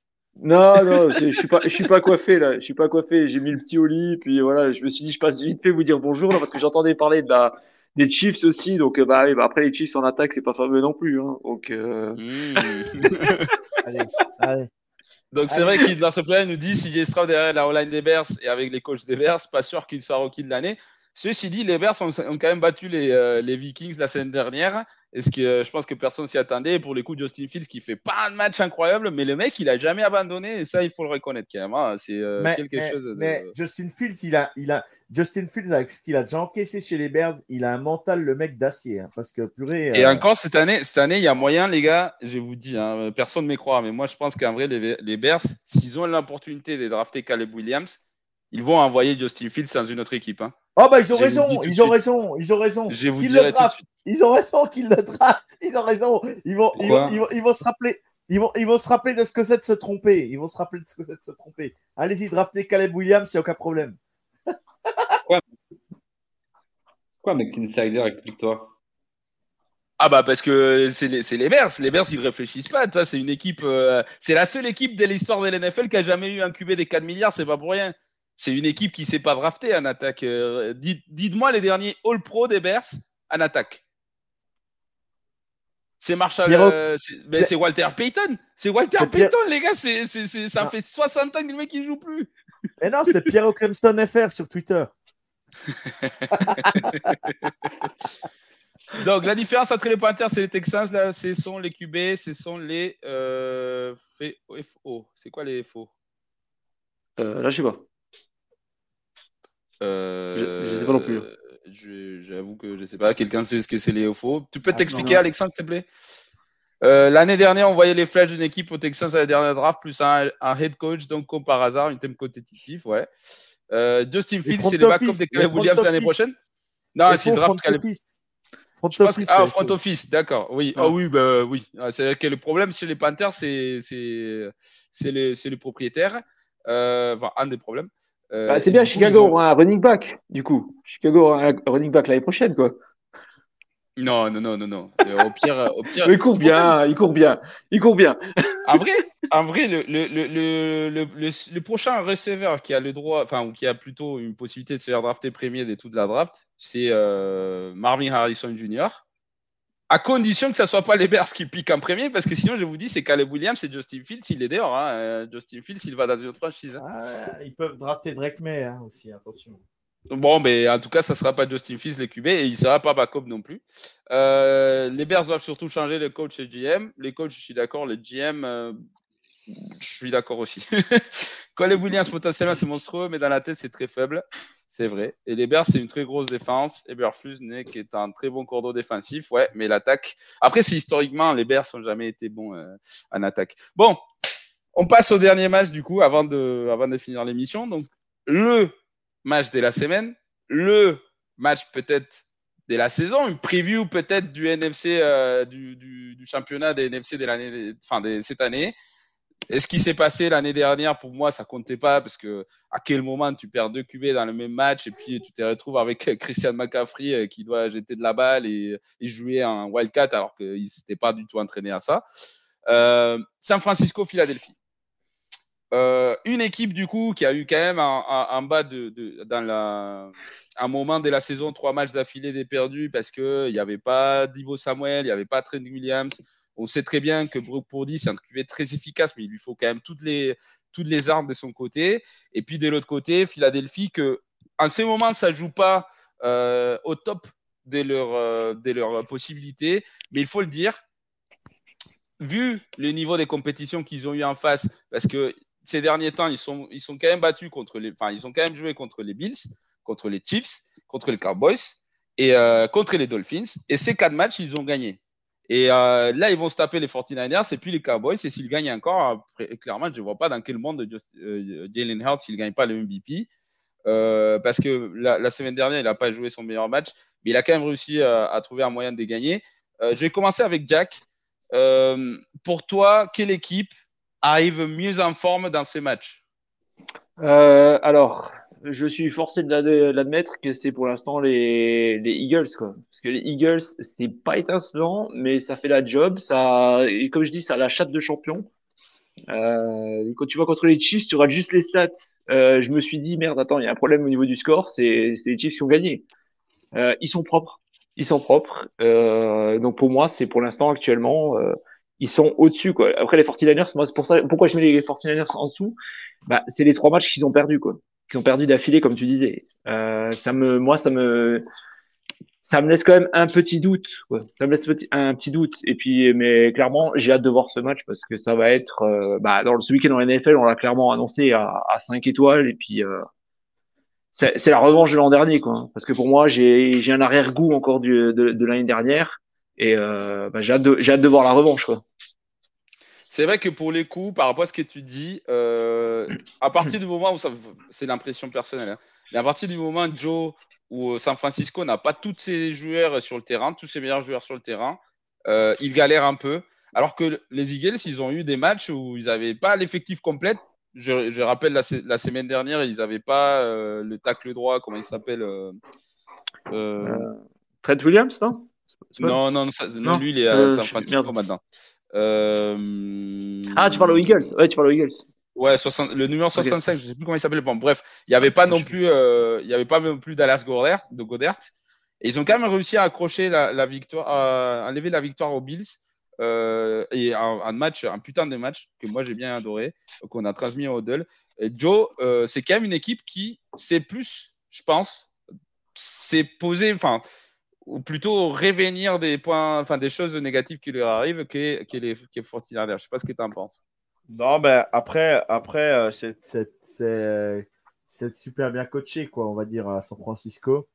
Non, non, je suis pas, je suis pas coiffé là. Je suis pas coiffé. J'ai mis le petit au lit, puis voilà. Je me suis dit, je passe vite fait vous dire bonjour là, parce que j'entendais parler de la, des Chiefs aussi. Donc euh, bah, oui, bah, après les Chiefs en attaque, c'est pas fameux non plus. Hein. Donc euh, Mmh. Allez, allez. Donc c'est vrai qu'il dans ce plan nous dit CJ Stroud derrière la O-line des Bears et avec les coachs des Bears, pas sûr qu'il soit rookie de l'année. Ceci dit, les Bears ont, ont quand même battu les, euh, les Vikings la semaine dernière. Et ce que euh, je pense que personne s'y attendait. Et pour les coups, Justin Fields qui fait pas un match incroyable, mais le mec il a jamais abandonné et ça il faut le reconnaître quand même. hein. C'est euh, quelque mais- chose. De... mais Justin Fields, il a, il a, Justin Fields, avec ce qu'il a déjà encaissé chez les Bears, il a un mental, le mec d'acier. hein, parce que purée. Et euh, encore cette année, cette année, il y a moyen, les gars, je vous dis, hein, personne ne m'y croit, mais moi je pense qu'en vrai, les, les Bears, s'ils ont l'opportunité de drafter Caleb Williams, ils vont envoyer Justin Fields dans une autre équipe. hein. Oh, bah, ils ont raison, ils ont raison, ils ont raison. Je vous dirai le tout de draftent. suite. Ils ont raison qu'ils le draftent. Ils ont raison. Ils vont, ils vont, ils vont, ils vont se rappeler. Ils vont, ils vont se rappeler de ce que c'est de se tromper. Ils vont se rappeler de ce que c'est de se tromper. Allez-y, draftez Caleb Williams, il n'y a aucun problème. Quoi, mec, Insider, explique-toi. Ah bah parce que c'est les, c'est les Bears. Les Bears, ils réfléchissent pas. Toi, c'est une équipe. euh, c'est la seule équipe de l'histoire de l'NFL qui a jamais eu un QB des 4 milliards. C'est pas pour rien. C'est une équipe qui s'est pas draftée en attaque. Euh, dites, dites-moi les derniers All Pro des Bears en attaque. C'est Marshall. Euh, c'est, ben, c'est Walter Payton. C'est Walter Pierre- Payton, les gars. Ça Non. fait 60 ans que le mec il joue plus. Et non, c'est Pierrot Clemson FR sur Twitter. Donc la différence entre les Panthers et les Texans, là, ce sont les QB, ce sont les euh, FO. C'est quoi les FO euh, là, je sais pas. Euh, Je- je sais pas non plus. je- J'avoue que je sais pas. Quelqu'un sait ce que c'est les FO Tu peux Ah, t'expliquer. Alexandre, s'il te plaît? Euh, L'année dernière, on voyait les flèches d'une équipe aux Texans à la dernière draft, plus un, un head coach, donc comme par hasard, une thème compétitif, ouais. Euh, Justin Fields, c'est le backup office, de les Caleb Williams l'année prochaine? Non, c'est draft front Caleb. office. Front Je pense office, ah, front faux. office, d'accord. Oui. Ouais. Ah oui, bah oui. Ah, C'est que le problème chez les Panthers, c'est c'est c'est le c'est le propriétaire. Euh, enfin, un des problèmes. Euh, Bah, c'est bien, Chicago ont- aura un running back, du coup. Chicago aura un running back l'année prochaine, quoi. Non, non, non, non, non. Euh, au pire, au pire. Il court bien, il court bien, il court bien. En vrai, en vrai, le le, le, le, prochain receveur qui a le droit, enfin ou qui a plutôt une possibilité de se faire drafter premier des tout de la draft, c'est euh, Marvin Harrison Jr. À condition que ça soit pas les Bears qui piquent en premier, parce que sinon, je vous dis, c'est Caleb Williams et Justin Fields, il est dehors. Hein. Euh, Justin Fields, il va dans une autre franchise. hein. Ah, ils peuvent drafter Drake May hein, aussi, attention. Bon, mais en tout cas, ça sera pas Justin Fields, le QB, et il sera pas backup non plus. Euh, les Bears doivent surtout changer le coach et GM. Les coachs, je suis d'accord. Les GM, euh, je suis d'accord aussi. Caleb Williams, potentiellement, c'est monstrueux, mais dans la tête, c'est très faible. C'est vrai. Et les Bears, c'est une très grosse défense. Eberflus qui est un très bon cordeau défensif, ouais, mais l'attaque. Après, c'est historiquement, les Bears n'ont jamais été bons euh, en attaque. Bon, on passe au dernier match, du coup, avant de, finir l'émission. Donc, le match de la semaine, le match peut-être de la saison, une preview peut-être du NFC, euh, du, championnat des NFC de l'année, de cette année. Et ce qui s'est passé l'année dernière, pour moi, ça comptait pas parce que à quel moment tu perds deux QB dans le même match et puis tu te retrouves avec Christian McCaffrey euh, qui doit jeter de la balle et, jouer un wildcat alors qu'il s'était pas du tout entraîné à ça. Euh, San Francisco, Philadelphie. Euh, une équipe du coup qui a eu quand même un bas de, de, dans la, un moment de la saison, trois matchs d'affilée des perdus parce que il n'y avait pas Divo Samuel, il n'y avait pas Trent Williams. On sait très bien que Brook Purdy c'est un QB très efficace, mais il lui faut quand même toutes les armes de son côté. Et puis de l'autre côté, Philadelphie que en ces moments ça joue pas euh, au top de leur euh, leurs possibilités, mais il faut le dire. Vu le niveau des compétitions qu'ils ont eu en face, parce que ces derniers temps, ils sont, ils battus contre les. Enfin, ont quand même joué contre les Bills, contre les Chiefs, contre les Cowboys et euh, contre les Dolphins. Et ces quatre matchs, ils ont gagné. Et euh, là, ils vont se taper les 49ers et puis les Cowboys. Et s'ils gagnent encore, clairement, je ne vois pas dans quel monde euh, Jalen Hurts s'il ne gagne pas le MVP. parce que la, semaine dernière, il n'a pas joué son meilleur match, mais il a quand même réussi à, trouver un moyen de gagner. je vais commencer avec Jack. pour toi, quelle équipe arrive mieux en forme dans ces matchs euh, Alors, je suis forcé de l'admettre que c'est pour l'instant les, les, Eagles, quoi. Parce que les Eagles, c'est pas étincelant, mais ça fait la job. Ça, et comme je dis, ça a la chatte de champion. Euh, quand tu vas contre les Chiefs, tu auras juste les stats. Euh, je me suis dit, merde, attends, il y a un problème au niveau du score, c'est les Chiefs qui ont gagné. Euh, ils sont propres. Ils sont propres. Euh, donc pour moi, c'est pour l'instant actuellement euh, ils sont au-dessus quoi. Après les 49ers, moi c'est pour ça pourquoi je mets les 49ers en dessous? Bah c'est les trois matchs qu'ils ont perdus quoi. Qu'ils ont perdu d'affilée comme tu disais. Euh, ça me moi ça me ça me laisse quand même un petit doute quoi. Ça me laisse un petit doute et puis mais clairement, j'ai hâte de voir ce match parce que ça va être euh, bah dans ce week-end en NFL, on l'a clairement annoncé à, à 5 étoiles et puis euh, c'est la revanche de l'an dernier quoi parce que pour moi, j'ai un arrière-goût encore du, de, de l'année dernière et euh, bah, j'ai hâte, hâte, de voir la revanche. Quoi. C'est vrai que pour les coups, par rapport à ce que tu dis, euh, à partir du moment où ça, c'est l'impression personnelle, hein, mais à partir du moment où Joe ou euh, San Francisco n'a pas tous ses joueurs sur le terrain, tous ses meilleurs joueurs sur le terrain, euh, ils galèrent un peu. Alors que les Eagles, ils ont eu des matchs où ils n'avaient pas l'effectif complet. Je, je, rappelle la, la, semaine dernière, ils n'avaient pas euh, le tacle droit, comment il s'appelle. Trent Williams, non? Non, non, non, lui, il est à San Francisco maintenant. Euh... Ah, tu parles aux Eagles Ouais, tu parles aux Eagles. Ouais, 60, le numéro 65, okay. je ne sais plus comment il s'appelle. Bon, bref, il n'y avait pas non plus, euh, il y avait pas non plus Dallas Goddard, de Goddard. Et ils ont quand même réussi à accrocher la, la victoire, à enlever la victoire aux Bills. Euh, et un, un, match, un putain de match que moi j'ai bien adoré, qu'on a transmis au Huddle. Et Joe, euh, c'est quand même une équipe qui, c'est plus, je pense, c'est posé, enfin, ou plutôt revenir des points, enfin des choses négatives qui lui arrivent que, que les que Je ne sais pas ce que tu en penses. Non, ben après, après euh, c'est super bien coaché, quoi, on va dire, à San Francisco.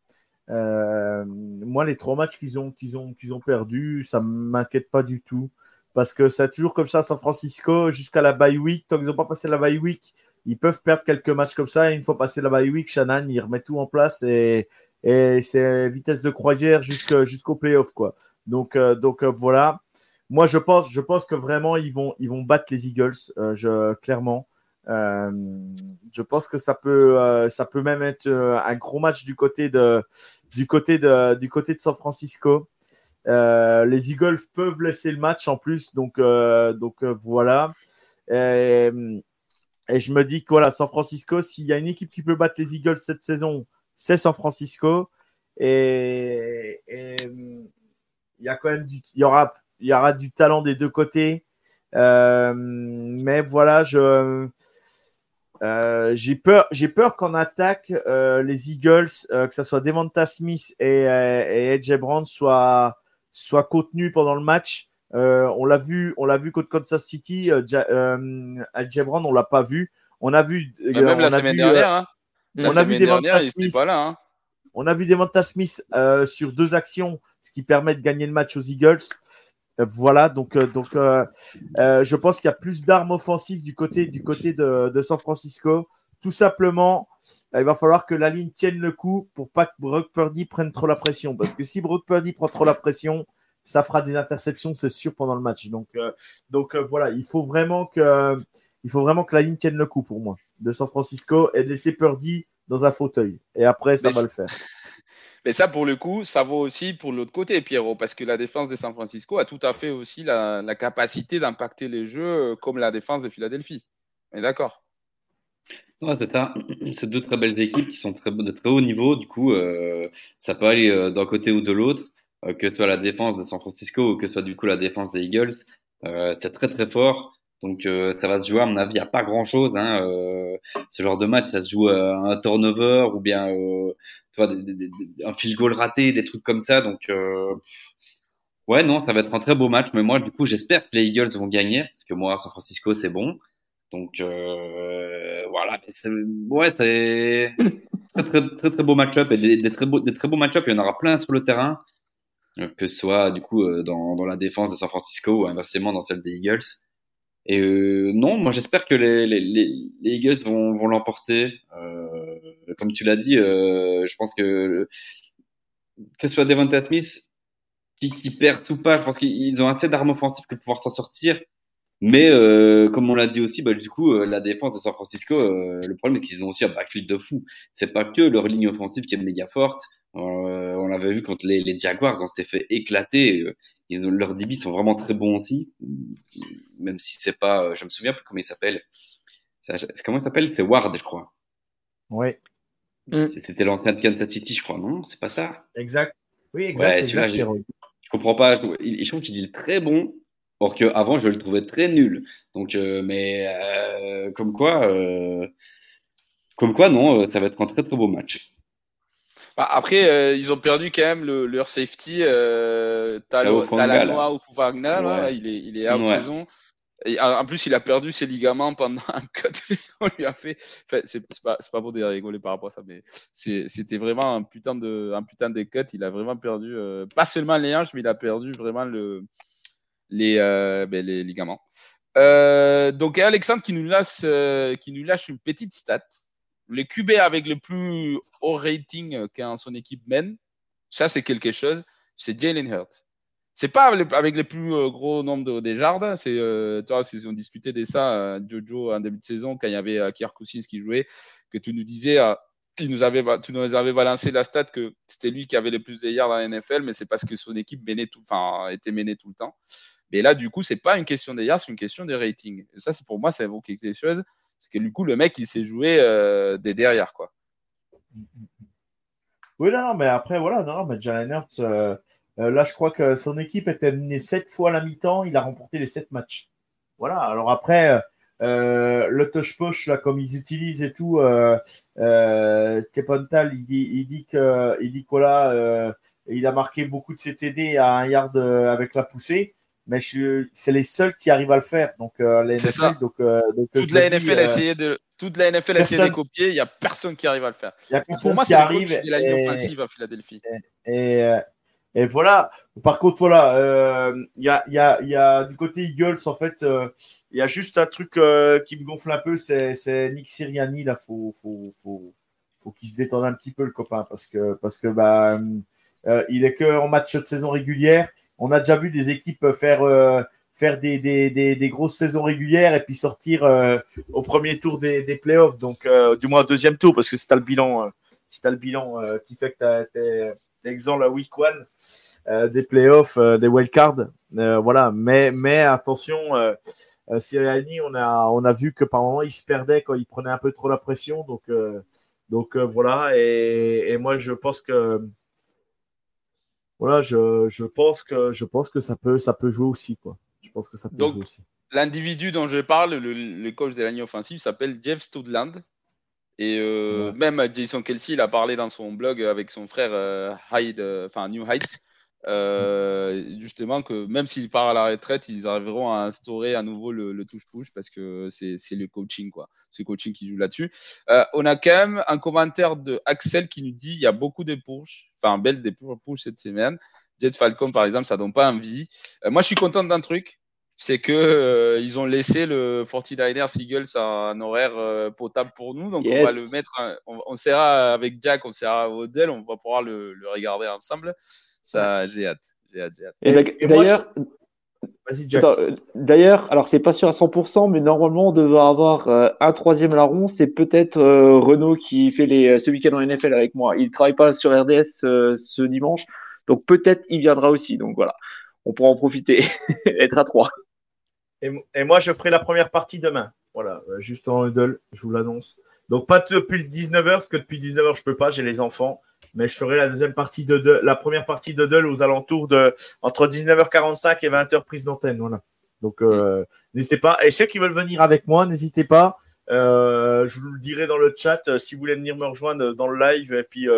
Euh, moi, les trois matchs qu'ils ont, ont, ont perdus, ça ne m'inquiète pas du tout. Parce que c'est toujours comme ça à San Francisco, jusqu'à la bye week. Tant qu'ils n'ont pas passé la bye week, ils peuvent perdre quelques matchs comme ça. Et une fois passé la bye week, Shannon, il remet tout en place et, et c'est vitesse de croisière jusqu'au playoff quoi. Donc euh, euh, voilà. Moi je pense que vraiment ils vont battre les Eagles euh, clairement. je pense que ça peut même être un gros match du côté de San Francisco. les Eagles peuvent laisser le match en plus donc donc voilà. Et, et, je me dis que voilà, San Francisco, s'il y a une équipe qui peut battre les Eagles cette saison, c'est San Francisco. Et, il y a quand même du, il y aura, il y aura du talent des deux côtés. Euh, mais voilà, je, euh, j'ai peur, j'ai peur qu'en attaque, euh, les Eagles, que ce soit Devonta Smith et, et Edge Brand soient, soient contenus pendant le match. on l'a vu, on l'a vu contre Kansas City. Edge Brand, on l'a pas vu. On a vu. même la semaine dernière. Hein on, a vu Devonta Smith, hein. on a vu Devonta Smith euh, sur deux actions, ce qui permet de gagner le match aux Eagles. Euh, voilà, donc, euh, donc je pense qu'il y a plus d'armes offensives du côté, du côté de, San Francisco. Tout simplement, il va falloir que la ligne tienne le coup pour pas que Brock Purdy prenne trop la pression. Parce que si Brock Purdy prend trop la pression, ça fera des interceptions, c'est sûr, pendant le match. Donc, donc voilà, il faut vraiment que il faut vraiment que la ligne tienne le coup pour moi de San Francisco et de laisser Purdy dans un fauteuil. Et après, ça va le faire. Mais ça, pour le coup, ça vaut aussi pour l'autre côté, Pierrot, parce que la défense de San Francisco a tout à fait aussi la, capacité d'impacter les jeux euh, comme la défense de Philadelphie. On est d'accord? C'est ça. C'est deux très belles équipes qui sont très, de très haut niveau. Du coup, euh, ça peut aller euh, d'un côté ou de l'autre, que ce soit la défense de San Francisco ou que ce soit du coup la défense des Eagles. c'est très très fort. Donc euh, ça va se jouer, à mon avis, a pas grand-chose. Hein, euh, ce genre de match, ça se joue à un turnover ou bien euh, tu vois, un field goal raté, des trucs comme ça. Donc ouais, non, ça va être un très beau match. Mais moi, du coup, j'espère que les Eagles vont gagner parce que moi, San Francisco, c'est bon. Donc voilà, ouais, c'est très, très, très, très beau match-up et des, très beaux, des très beaux match-up. Il y en aura plein sur le terrain, que ce soit du coup dans, dans la défense de San Francisco ou inversement dans celle des Eagles. Et euh, non, moi j'espère que les, les, les, Eagles vont, vont l'emporter. Euh, comme tu l'as dit, euh, je pense que que ce soit Devonta Smith qui, qui perd ou pas, je pense qu'ils ont assez d'armes offensives pour pouvoir s'en sortir. Mais euh, comme on l'a dit aussi, bah, du coup, euh, la défense de San Francisco, euh, le problème c'est qu'ils ont aussi un backfield de fou. C'est pas que leur ligne offensive qui est méga forte. On l'avait vu quand les, les Jaguars, on s'était fait éclater. Ils ont, leurs débits sont vraiment très bons aussi, même si c'est pas, je me souviens plus comment il s'appelle. Comment il s'appelle? C'est Ward, je crois. Oui. Mm. C'était l'ancien de Kansas City, je crois, non? C'est pas ça? Exact. Oui, exact. je, comprends pas. Je trouve, qu'il est très bon, or qu'avant, je le trouvais très nul. Donc, euh, mais euh, comme quoi, euh, comme quoi, non, ça va être un très très beau match. Bah, après, ils ont perdu quand même le, leur safety. Euh, Talanoa ou Wagner, il est, il est out saison. Et en plus, il a perdu ses ligaments pendant un cut qu'on lui a fait. Enfin, c'est pas, pas pour rigoler par rapport à ça, mais c'était vraiment un putain de, un putain de cut. Il a vraiment perdu, euh, pas seulement les hanches, mais il a perdu vraiment le, les, euh, ben, les ligaments. Euh, donc, Alexandre qui nous, lâche, qui nous lâche une petite stat. Les QB avec le plus haut rating quand son équipe mène, ça c'est quelque chose, c'est Jalen Hurts. C'est pas avec les plus euh, gros nombre de, des jardins. C'est, euh, vois, si on discutait de ça, euh, Jojo, en début de saison, quand il y avait euh, Kier Cousins qui jouait, que tu nous disais, nous tu nous avais balancé la stat que c'était lui qui avait les plus de yards dans la NFL, mais c'est parce que son équipe menait tout, était menée tout le temps. Mais là, du coup, c'est pas une question des yards, c'est une question des ratings. Ça, c'est pour moi, ça évoque quelque chose. C'est que du coup, le mec, il s'est joué des derrière, quoi. Oui, non, non, mais après, voilà, non, non mais Jalen Hurts, euh, là, je crois que son équipe était menée sept fois à la mi-temps. Il a remporté les sept matchs. Voilà. Alors après, euh, le touch-push, là, comme ils utilisent et tout, euh, euh il dit, il dit que, il dit que il a marqué beaucoup de CTD à un yard avec la poussée. Mais c'est les seuls qui arrivent à le faire. Donc, la NFL, Donc, toute, la NFL a essayé de, toute la NFL a essayé de copier. Il n'y a personne qui arrive à le faire. Il y a personne Pour moi, qui arrive. la ligne offensive à Philadelphie. et et voilà. Par contre, voilà, euh, il y, a, y, a, y, a, du côté Eagles, en fait, euh, il y a juste un truc euh, qui me gonfle un peu, c'est Nick Siriani. Là, faut, faut, faut, faut qu'il se détende un petit peu, le copain, parce que, parce que bah, il est que en match de saison régulière. On a déjà vu des équipes faire, faire des, grosses saisons régulières et puis sortir au premier tour des, playoffs, donc du moins au deuxième tour, parce que c'est le bilan, qui fait que tu es exemple la week one euh, des playoffs, euh, des wildcards. Euh, voilà, mais, attention, euh, Siriani, on a, on a vu que par moment il se perdait quand il prenait un peu trop la pression. Donc, voilà, et, moi je pense que voilà, je, je, pense que je pense que ça peut ça peut jouer aussi quoi. Je pense que ça peut jouer aussi. L'individu dont je parle, le, le coach de la ligne offensive, s'appelle Jeff Studland. Et euh, même Jason Kelsey, il a parlé dans son blog avec son frère euh, Hyde, euh, enfin New Heights, justement que même s'il part à la retraite, ils arriveront à instaurer à nouveau le, touche-push parce que c'est le coaching, quoi. C'est le coaching qui joue là-dessus. on a quand même un commentaire de Axel qui nous dit il y a beaucoup de push, enfin belle des push cette semaine. Jet Falcon, par exemple, ça donne pas envie. moi, je suis content d'un truc c'est que euh, ils ont laissé le 49ers Eagles à un horaire euh, potable pour nous. Donc on va le mettre, on, on, sera avec Jack, on sera à Odell, on va pouvoir le, le regarder ensemble. Ça, j'ai hâte. J'ai hâte, euh, D'ailleurs, alors c'est pas sûr à 100%, mais normalement on devrait avoir un troisième larron. C'est peut-être Renault qui fait les, ce week-end en NFL avec moi. Il travaille pas sur RDS ce dimanche, donc peut-être il viendra aussi. Donc voilà, on pourra en profiter, être à trois. Et, moi, je ferai la première partie demain. Voilà, euh, juste en huddle, je vous l'annonce. Donc, pas depuis 19h, parce que depuis 19h, je peux pas, j'ai les enfants. Mais je ferai la deuxième partie de, la première partie de aux alentours de entre 19h45 et 20h prise d'antenne. Voilà. Donc, euh, n'hésitez pas. Et ceux qui veulent venir avec moi, n'hésitez pas. Euh, je vous le dirai dans le chat si vous voulez venir me rejoindre dans le live et puis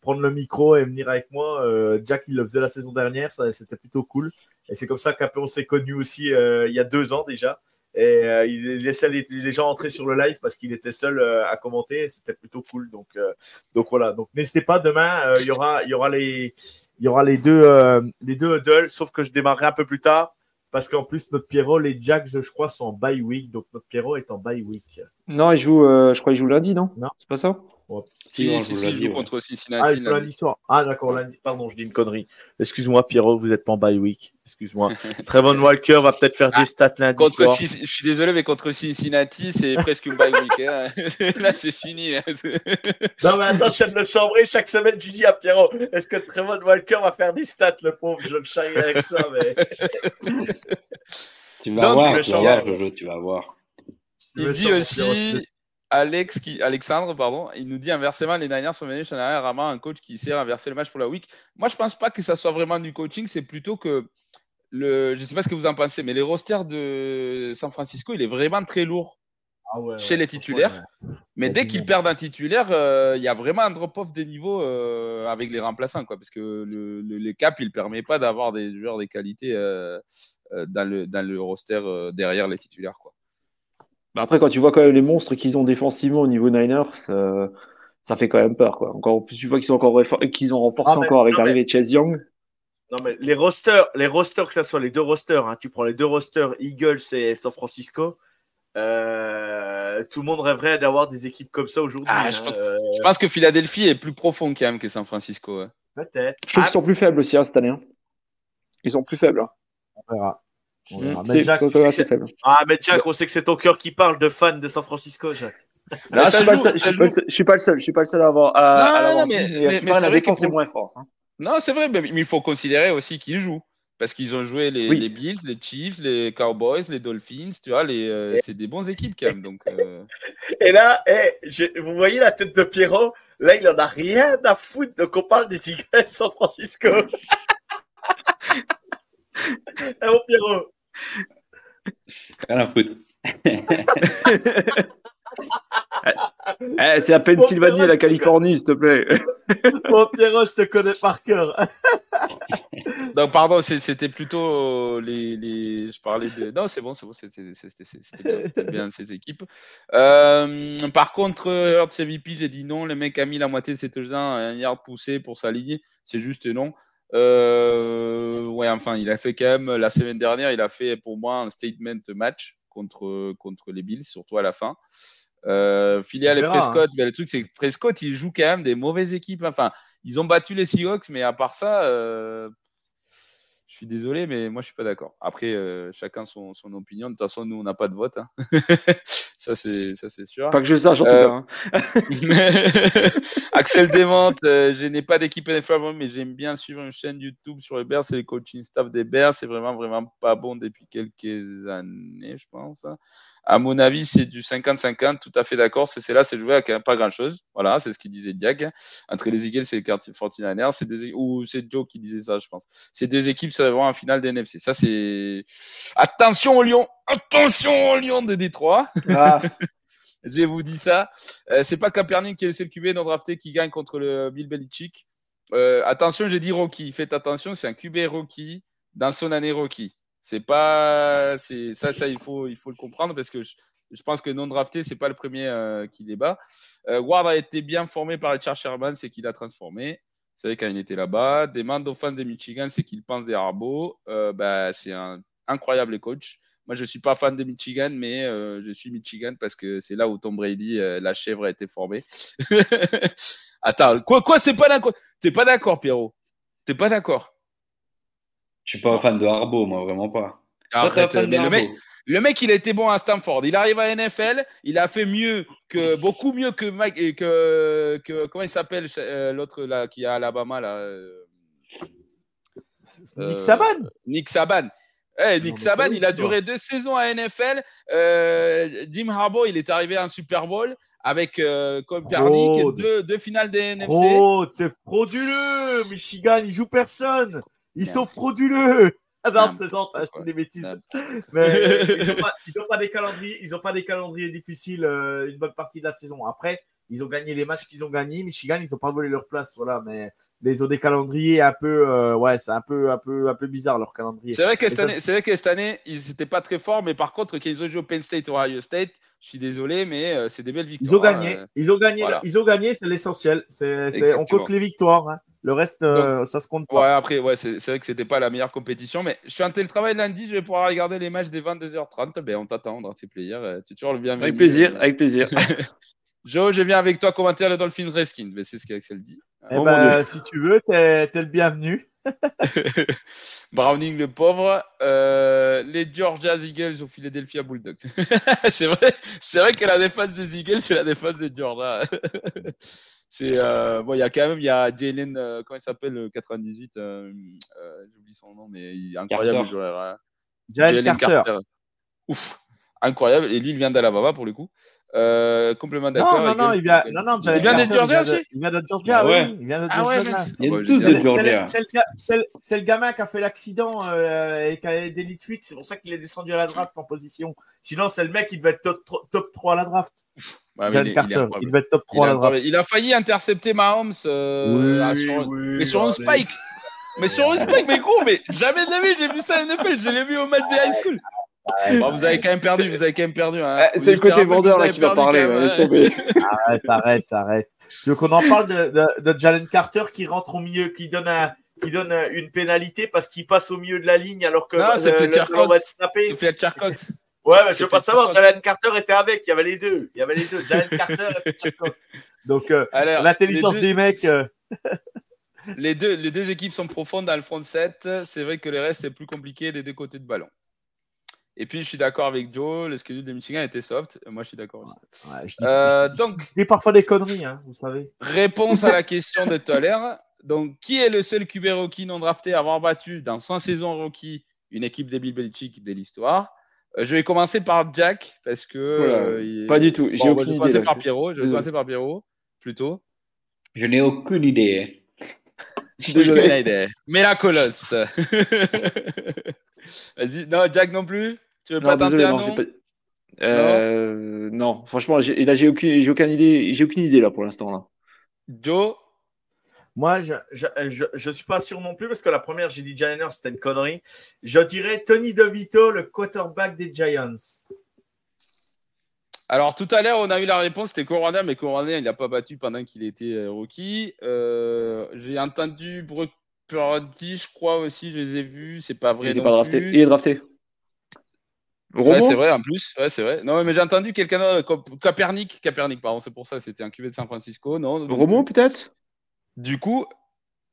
prendre le micro et venir avec moi. Jack, il le faisait la saison dernière, c'était plutôt cool. Et c'est comme ça qu'après on s'est connus aussi il y a deux ans déjà. Et euh, il laissait les, gens entrer sur le live parce qu'il était seul euh, à commenter. C'était plutôt cool. Donc, euh, donc voilà. Donc n'hésitez pas. Demain, il y aura, il y aura les, il y aura les deux, les deux huddles. Sauf que je démarrerai un peu plus tard parce qu'en plus notre Pierrot, les Jacks, je crois, sont en bye week. Donc notre Pierrot est en bye week. Non, il joue. je crois qu'il joue lundi, non? Non, c'est pas ça? Si, si, si, joue contre Cincinnati. Ah, lundi soir. Ah, d'accord, lundi. Pardon, je dis une connerie. Excuse-moi, Pierrot, vous n'êtes pas en bye week. Excuse-moi. Trevon Walker va peut-être faire des ah, stats lundi contre soir. Je suis désolé, mais contre Cincinnati, c'est presque une bye week. Hein. Là, c'est fini. non, mais attends, je viens de le chambrer. Chaque semaine, je dis à Pierrot, est-ce que Trevon Walker va faire des stats, le pauvre? Je le charrie avec ça, mais. tu vas voir, tu vas voir, Jojo, tu vas voir. Il dit aussi, Alex qui, Alexandre, pardon, il nous dit inversement, les Niners sont venus chez Rama, un coach qui sait inverser le match pour la week. Moi, je pense pas que ça soit vraiment du coaching, c'est plutôt que le, je sais pas ce que vous en pensez, mais les rosters de San Francisco, il est vraiment très lourd ah chez les titulaires. Mais dès qu'ils perdent un titulaire, euh, il y a vraiment un drop-off des niveaux euh, avec les remplaçants, quoi, parce que le, le, cap, il permet pas d'avoir des joueurs des qualités euh, dans, le, dans le roster derrière les titulaires, quoi. Bah, après, quand tu vois quand même les monstres qu'ils ont défensivement au niveau Niners, euh, ça fait quand même peur. Quoi. Encore plus, tu vois qu'ils ont encore qu'ils ont renforcé ah, encore avec l'arrivée de Chase Young. Non, mais les rosters, les rosters, que ce soit les deux rosters, hein, tu prends les deux rosters Eagles et San Francisco, euh, tout le monde rêverait d'avoir des équipes comme ça aujourd'hui. Ah, je, hein, pense, que Philadelphie est plus profond quand même que San Francisco. Peut-être. Je trouve qu'ils sont plus faibles aussi hein, cette année. Ils sont plus faibles. On verra. Mmh, mais Jack, ah, mais Jack, on sait que c'est ton cœur qui parle de fan de San Francisco, Jack. je, suis pas le seul, je suis pas le seul à avoir. À, non, non, mais, mais, mais la défense est moins fort. Hein. Non, c'est vrai, mais il faut considérer aussi qu'ils jouent. Parce qu'ils ont joué les, les, Bills, les Chiefs, les Cowboys, les Dolphins, tu vois, euh, c'est des bons équipes quand même. Donc, euh... Et là, hey, vous voyez la tête de Pierrot? Là, il en a rien à foutre de qu'on parle des Eagles de San Francisco. Eh mon Pierrot? Rien à foutre. eh, c'est la Pennsylvanie et la Californie, s'il te plaît. Bon, Pierrot, je te connais par cœur. non, pardon, c'était plutôt les, les, Je parlais de. Non, c'est bon, c'est bon, c'était bien, bien ces équipes. Euh, par contre, Hurts MVP, j'ai dit non. Le mec a mis la moitié de ses touchdowns, un yard poussé pour s'aligner. C'est juste non. Euh, ouais, enfin, il a fait quand même la semaine dernière, il a fait pour moi un statement match contre, contre les Bills, surtout à la fin. Euh, filiale et Prescott, hein. le truc c'est que Prescott, il joue quand même des mauvaises équipes. Enfin, ils ont battu les Seahawks, mais à part ça, euh, suis désolé, mais moi, je suis pas d'accord. Après, euh, chacun son, son, opinion. De toute façon, nous, on n'a pas de vote. Hein. ça, c'est sûr. Pas que je sache, en tout cas. Hein. Axel Démente, euh, je n'ai pas d'équipe NFL, mais j'aime bien suivre une chaîne YouTube sur les Bears et le coaching staff des Bears. C'est vraiment, vraiment pas bon depuis quelques années, je pense. À mon avis, c'est du 50-50, tout à fait d'accord. C'est là, c'est joué à pas grand-chose. Voilà, c'est ce qu'il disait Diag. Entre les Eagles et les 49ers, c'est deux, ou c'est Joe qui disait ça, je pense. Ces deux équipes, ça va en finale d'NFC. Ça, c'est. Attention au Lyon Attention au Lyon de Détroit ah. Je vous dis ça. Euh, c'est pas Kaepernick qui est le seul QB non drafté qui gagne contre le Bill Belichick. Euh, attention, j'ai dit Rocky. Faites attention, c'est un QB Rocky dans son année Rocky. C'est pas, c'est ça, ça il faut, il faut le comprendre parce que je, pense que non drafté, c'est pas le premier euh, qui les bat. Euh, Ward a été bien formé par Richard Sherman, c'est qu'il a transformé. Vous savez quand il était là-bas. Des fans de Michigan, c'est qu'il pense des Arbo. Euh, bah, c'est un incroyable coach. Moi, je suis pas fan de Michigan, mais euh, je suis Michigan parce que c'est là où Tom Brady, euh, la chèvre, a été formée. Attends, quoi, quoi, c'est pas d'accord. T'es pas d'accord, Pierrot T'es pas d'accord je suis pas fan de Harbaugh, moi, vraiment pas. le, mec, le mec, il a été bon à Stanford. Il arrive à NFL, il a fait mieux que beaucoup mieux que Mike et que, que comment il s'appelle euh, l'autre là qui est à Alabama là. Euh, Nick Saban. Euh, Nick Saban. Eh, Nick Saban, il a duré deux saisons à NFL. Jim Harbaugh, il est arrivé à un Super Bowl avec euh, Copernic, deux, deux finales des NFC. Oh, c'est frauduleux. Michigan, il joue personne. Ils sont frauduleux. Ah non, je plaisante, je fais des bêtises. Mais ils n'ont pas, pas, des calendriers, ils ont pas des calendriers difficiles euh, une bonne partie de la saison. Après, ils ont gagné les matchs qu'ils ont gagnés. Michigan, ils n'ont pas volé leur place. Voilà, mais ils ont des calendriers un peu. Euh, ouais, c'est un peu, un, peu, un peu bizarre leur calendrier. C'est vrai que cette, année, c'est vrai que cette année, ils n'étaient pas très forts, mais par contre, quand ils ont joué au Penn State ou Ohio State, je suis désolé, mais euh, c'est des belles victoires. Ils ont gagné. Euh, ils ont gagné. Ils ont gagné, c'est l'essentiel. C'est, on compte les victoires. Hein. Le reste, ça se compte pas. Ouais, après, ouais, c'est, vrai que c'était pas la meilleure compétition, mais je suis en télétravail lundi, je vais pouvoir regarder les matchs des 22h30. Ben, on t'attend dans tes players. Tu es toujours le bienvenu. Avec plaisir, avec plaisir. Joe, je viens avec toi commenter le Dolphin Reskin. Mais c'est ce qu'Axel dit. Eh oh ben, si tu veux, t'es es le bienvenu. Browning le pauvre. Euh, les Georgia Eagles au Philadelphia Bulldogs. c'est vrai, c'est vrai que la défense des Eagles, c'est la défense des Georgia. C'est euh, bon, il y a quand même, il y a Jalen, euh, comment il s'appelle, 98. J'oublie son nom, mais il est incroyable joueur. Hein. Jalen Carter. Carter. Ouf, incroyable. Et lui, il vient d'Alabama pour le coup. Euh, complètement d'accord. Non, non, non, il vient, non, non, il vient de Georgia aussi Il vient de Georgia, ah oui. Il vient de ah Georgia. il y a tous de Georgia. C'est le gamin qui a fait l'accident euh, et qui a des. C'est pour ça qu'il est descendu à la draft en position. Sinon, c'est le mec qui devait être top, top 3 à la draft. Ouais, il, Carter, il, devait être top 3 à la draft. Il a failli intercepter Mahomes euh, oui, sur, oui, mais sur un spike. Mais sur un spike, mais gros, mais jamais de la vie, j'ai vu ça à NFL. Je l'ai vu au match des high school vous avez quand même perdu, vous avez quand même perdu. Hein. Eh, c'est le côté vendeur là qui va parler. arrête, arrête, arrête. Tu veux qu'on en parle de, de, de, Jalen Carter qui rentre au milieu, qui donne, un, qui donne une pénalité parce qu'il passe au milieu de la ligne alors que non, c'est Fletcher Cox. C'est Fletcher Cox. Ouais, mais je veux pas savoir. Jalen Carter était avec. Il y avait les deux. Il y avait les deux. Jalen Carter et Cox. Donc, euh, l'intelligence des mecs. Euh, les, deux, les deux équipes sont profondes dans le front 7. C'est vrai que les restes, c'est plus compliqué des deux côtés de ballon. Et puis, je suis d'accord avec Joe, le schedule de Michigan était soft. Moi, je suis d'accord aussi. Ouais, je dis, euh, donc, parfois des conneries, hein, vous savez. Réponse à la question de l'heure. Donc, qui est le seul QB rookie non drafté à avoir battu dans 100 saisons rookie une équipe des Bill Belichick de l'histoire? euh, Je vais commencer par Jack parce que. Euh, pas du tout. J'ai aucune je vais commencer par Pierrot. Je vais commencer par Pierrot plutôt. Je n'ai aucune idée. Aucune idée. Mais la colosse. Vas-y, non, Jack non plus? Tu veux pas tenter un nom? euh, non, franchement, là, j'ai aucune, aucune, idée, j'ai aucune idée là pour l'instant. là. Joe? Moi, je, je, je, suis pas sûr non plus parce que la première, j'ai dit Giants, c'était une connerie. Je dirais Tony DeVito, le quarterback des Giants. Alors tout à l'heure, on a eu la réponse, c'était Corona, mais Corona, il n'a pas battu pendant qu'il était euh, rookie. Euh, j'ai entendu Brock Purdy, je crois aussi, je les ai vus, c'est pas vrai. Il est, pas drafté. il est drafté. Ouais, c'est vrai, en plus. Ouais, c'est vrai. Non, mais j'ai entendu quelqu'un d'autre, Capernic, Capernic, pardon, c'est pour ça, c'était un QV de San Francisco, non Romo, peut-être? Du coup,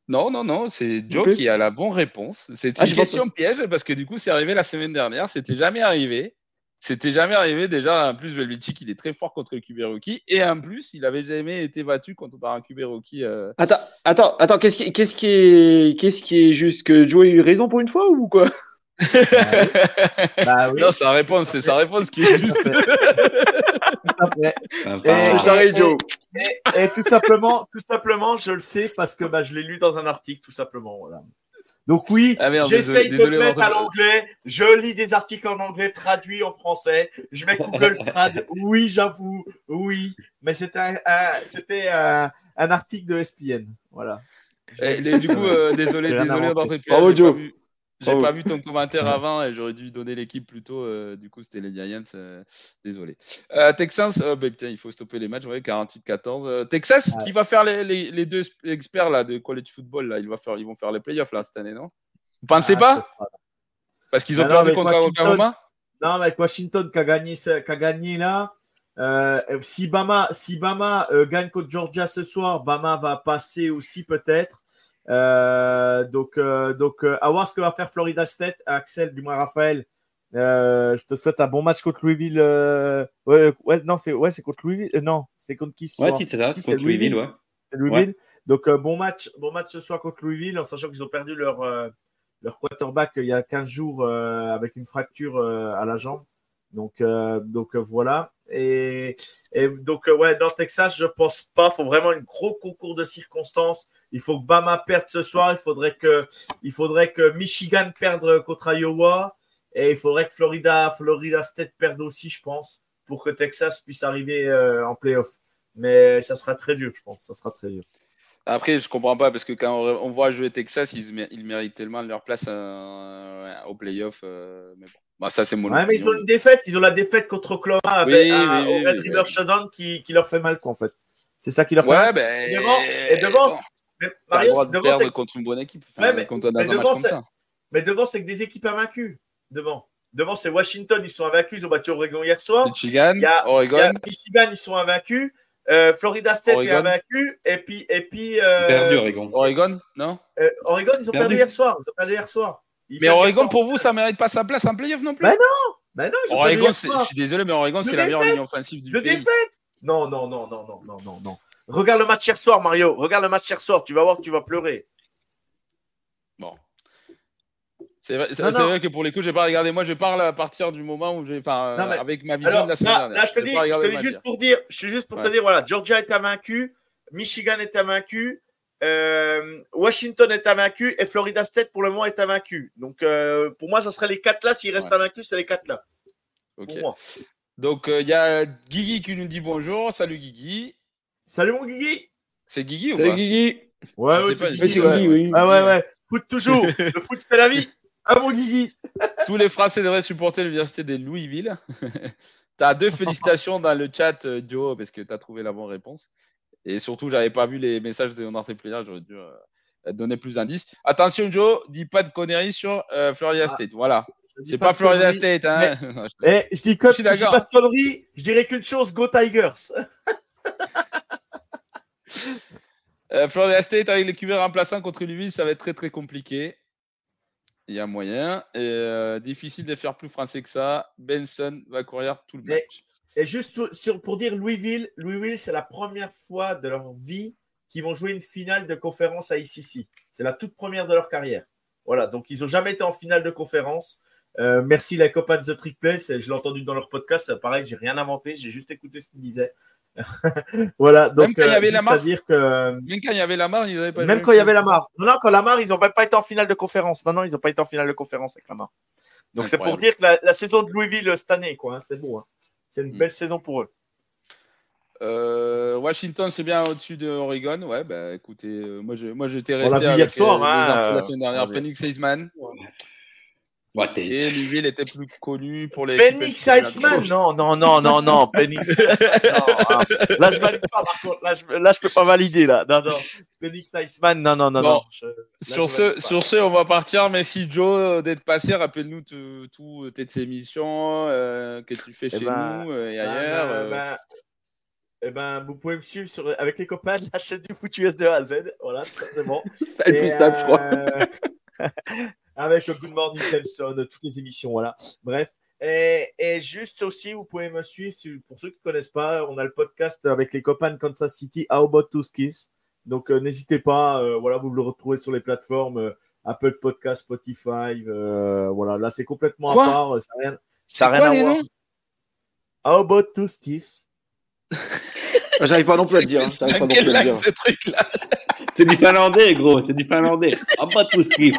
non, non, non, c'est Joe qui a la bonne réponse. C'est ah, une question piège parce que du coup, c'est arrivé la semaine dernière, c'était jamais arrivé. C'était jamais arrivé. Déjà, en plus, Belvicic, il est très fort contre rookie. Et en plus, il avait jamais été battu contre par un rookie. Euh. Attends, attends, attends, qu'est-ce qui, qu'est-ce qui est, qu'est-ce qui est juste? Que Joe a eu raison pour une fois ou quoi? Bah oui. Non, sa réponse, c'est sa réponse qui est juste. et, et, tout simplement, tout simplement, je le sais parce que bah, je l'ai lu dans un article, tout simplement. Voilà. Donc oui, ah j'essaye de le mettre à l'anglais. Je lis des articles en anglais traduits en français. Je mets Google Trad. Oui, j'avoue. Oui, mais c'était un, article de SPN. Voilà. Et, du coup, euh, désolé, désolé d'avoir fait. J'ai pas vu ton commentaire avant et j'aurais dû donner l'équipe plutôt. Euh, du coup, c'était les Giants. Euh, désolé. Euh, Texans, oh, bah, putain, il faut stopper les matchs. 48-14. Texas, qui va faire les, les, les, deux experts là, de college football là, ils, va faire, ils vont faire les playoffs là, cette année, non? Vous pensez ah, pas? Parce qu'ils ont perdu contre Oklahoma Non, mais Washington qui a gagné, qui a gagné là. si Bama, si Bama gagne contre Georgia ce soir, Bama va passer aussi peut-être. Euh, donc, euh, donc euh, à voir ce que va faire Florida State, Axel, du moins Raphaël. je te souhaite un bon match contre Louisville. Ouais, ouais, non, c'est ouais, contre Louisville. non, c'est contre qui ce Ouais, c'est ça, c'est contre Louisville, ouais. Louisville. Donc bon match, bon match ce soir contre Louisville, en sachant qu'ils ont perdu leur leur quarterback il y a 15 jours avec une fracture à la jambe. Donc donc voilà. Et, donc, euh, ouais, dans Texas, je pense pas. Il faut vraiment un gros concours de circonstances. Il faut que Bama perde ce soir. Il faudrait que, il faudrait que Michigan perde contre Iowa. Et il faudrait que Florida, Florida State perde aussi, je pense, pour que Texas puisse arriver euh, en playoff. Mais ça sera très dur, je pense. Ça sera très dur. Après, je comprends pas parce que quand on voit jouer Texas, ils, méritent tellement leur place euh, au playoff. Euh, mais bon. Bah, ça, c'est mon ouais, mais ils ont une défaite. Ils ont la défaite contre Oklahoma avec un, Red River Showdown qui, qui, leur fait mal, quoi, en fait. C'est ça qui leur fait ouais, mal. Ben, et devant, et devant mais Mario, devant c'est contre une bonne équipe. Enfin, ouais, mais, contre mais, devant, mais, devant, c'est que des équipes invaincues. Devant. Devant, c'est Washington, ils sont invaincus. Ils ont battu Oregon hier soir. Michigan, il y a, Oregon. Il y a Michigan, ils sont invaincus. Euh, Florida State Oregon. est invaincu. Et puis. Et puis euh, perdu Oregon. Oregon, non? Euh, Oregon, ils ont perdu. perdu. hier soir. Ils ont perdu hier soir. Mais Oregon, pour vous, ça ne mérite pas sa place en playoff non plus? Ben non ben non, ils Oregon, je suis désolé, mais Oregon, c'est la meilleure ligne offensive du de pays. défaite? Non, non, non, non, non, non, non, non. Regarde le match hier soir, Mario. Regarde le match hier soir. Tu vas voir que tu vas pleurer. Bon. C'est vrai, vrai, que pour les coups, je n'ai pas regardé. Moi, je parle à partir du moment où j'ai. Enfin, mais... avec ma vision Alors, de la semaine là, dernière. Là, je te dis, je te dis juste pour dire, je suis juste pour ouais. te dire, voilà, Georgia est vaincu, Michigan est vaincu, euh, Washington est vaincu et Florida State pour le moment est vaincu. Donc euh, pour moi, ça serait les quatre là. S'il reste ouais. vaincu, c'est les quatre là. Ok. Donc il euh, y a Guigui qui nous dit bonjour. Salut Guigui. Salut mon Guigui. C'est Guigui ou Salut pas? Guigui. Ouais, ouais, c'est Guigui. Ouais. Oui. Ah ouais, ouais. Foot toujours. le foot, c'est la vie. Ah mon Guigui. Tous les Français devraient supporter l'université de Louisville. tu as deux félicitations dans le chat, Joe, parce que tu as trouvé la bonne réponse. Et surtout, j'avais pas vu les messages de notre player, j'aurais dû euh, donner plus d'indices. Attention, Joe, dis pas de conneries sur euh, Florida ah, State. Voilà. C'est pas, pas Florida State. Hein. Mais, eh, je dis, que, je, je dis pas de conneries, je dirais qu'une chose Go Tigers. euh, Florida State avec les QB remplaçants contre Louisville, ça va être très très compliqué. Il y a moyen. Et euh, difficile de faire plus français que ça. Benson va courir tout le match. Et juste sur, pour dire Louisville, Louisville, c'est la première fois de leur vie qu'ils vont jouer une finale de conférence à ICC. C'est la toute première de leur carrière. Voilà, donc ils n'ont jamais été en finale de conférence. Euh, merci les copains de The Trick Play. Je l'ai entendu dans leur podcast. Pareil, j'ai rien inventé. J'ai juste écouté ce qu'ils disaient. voilà, donc avait euh, que même quand il y avait la marre, ils n'avaient pas. Même quand il y avait la marre. Non, non, quand la marre, ils n'ont même pas été en finale de conférence. Non, non, ils n'ont pas été en finale de conférence avec la marre. Donc c'est pour dire que la, la, saison de Louisville cette année, quoi, hein, c'est beau. Hein. C'est une belle mmh. saison pour eux. Euh, Washington, c'est bien au-dessus de Oregon. Ouais, bah écoutez, euh, moi, je, moi j'étais resté avec hier soir, euh, hein, la semaine dernière. Penix. Ouais, et Louisville était plus connu pour les. Penix Iceman Non, non, non, non, non. Non, hein. Là, je valide pas, par contre. Là, je, là, je peux pas valider. Là. Non, non. Penix Iceman, non, non, non. Bon. non. Je, sur, ce, sur ce, on va partir. Merci, Joe, d'être passé. Rappelle-nous toutes tes émissions euh, que tu fais eh chez ben, nous et ben, ailleurs. Ben, euh... ben, eh ben, vous pouvez me suivre sur, avec les copains de la chaîne du foot US de A à Z. Voilà, tout simplement. C'est le plus simple, je crois. avec Good Morning Clemson, toutes les émissions, voilà. Bref. Et, et, juste aussi, vous pouvez me suivre, pour ceux qui ne connaissent pas, on a le podcast avec les copains de Kansas City, How About Two Skis. Donc, euh, n'hésitez pas, euh, voilà, vous le retrouvez sur les plateformes euh, Apple Podcast, Spotify. voilà, là, c'est complètement Quoi? à part. Ça n'a rien, ça rien à voir. How About Two Skis? J'arrive pas non plus à le dire. Hein. Pas non plus à le dire. ce truc-là C'est du finlandais, gros. C'est du finlandais. Ah, pas tout ce kiff.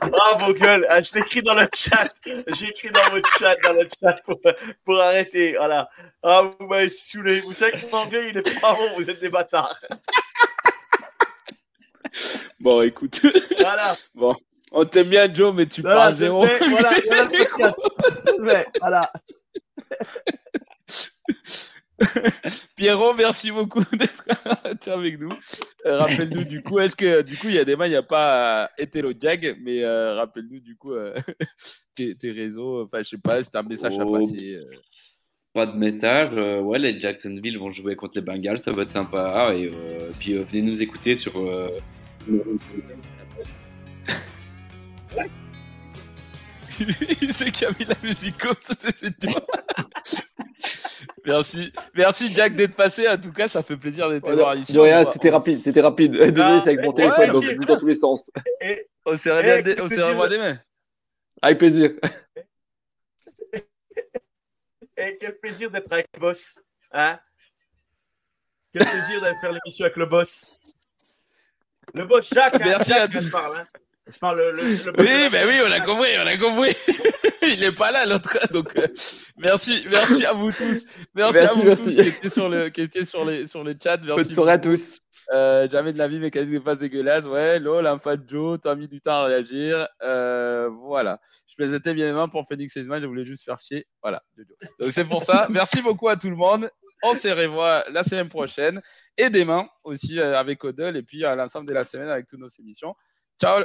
Bravo, gueule. Ah, je l'écris dans le chat. J'ai écrit dans votre chat, dans le chat pour, pour arrêter. Voilà. Ah, vous m'avez saoulé. Vous savez que mon anglais, il est pas bon. Vous êtes des bâtards. Bon, écoute. Voilà. Bon. On t'aime bien, Joe, mais tu voilà, parles zéro. Fais, voilà, voilà le podcast. Ouais, voilà. Pierrot, merci beaucoup d'être avec nous. Euh, rappelle-nous du coup, est-ce que du coup il y a des mains, il n'y a pas euh, Hétéro Jag, mais euh, rappelle-nous du coup euh, tes, tes, réseaux, enfin je sais pas, c'est un message Oh. à passer. euh. Pas de message. ouais, les Jacksonville vont jouer contre les Bengals, ça va être sympa. Et puis venez nous écouter sur. il sait qui a mis la musique comme ça, c'est dur. Merci, merci Jack d'être passé. En tout cas, ça fait plaisir d'être Ouais, voir de ici. c'était rapide, c'était rapide. Désolé, c'est avec mon ouais, téléphone, donc je dans tous les sens. Et, On s'est bien, Eh, revoit demain. Avec plaisir. et quel plaisir d'être avec le boss. Hein? Quel plaisir d'aller faire l'émission avec le boss. Le boss Jacques. hein, Merci Jacques, à tous. je parle. Hein Je parle le, le, Oui, ben oui, on a compris, on a compris. Il n'est pas là, l'autre. Donc, euh, merci, merci à vous tous. Merci, à vous tous qui étaient sur le, qui étaient sur les, sur le chat. Merci. Bonne soirée à tous. Euh, jamais de la vie mécanique des faces dégueulasses. Ouais, lol, un fat Joe, t'as mis du temps à réagir. Euh, voilà. Je plaisantais bien évidemment pour Phoenix Edman, je voulais juste faire chier. Voilà. Donc c'est pour ça. Merci beaucoup à tout le monde. On se revoit la semaine prochaine et demain aussi euh, avec Odell et puis à l'ensemble de la semaine avec toutes nos émissions. Ciao.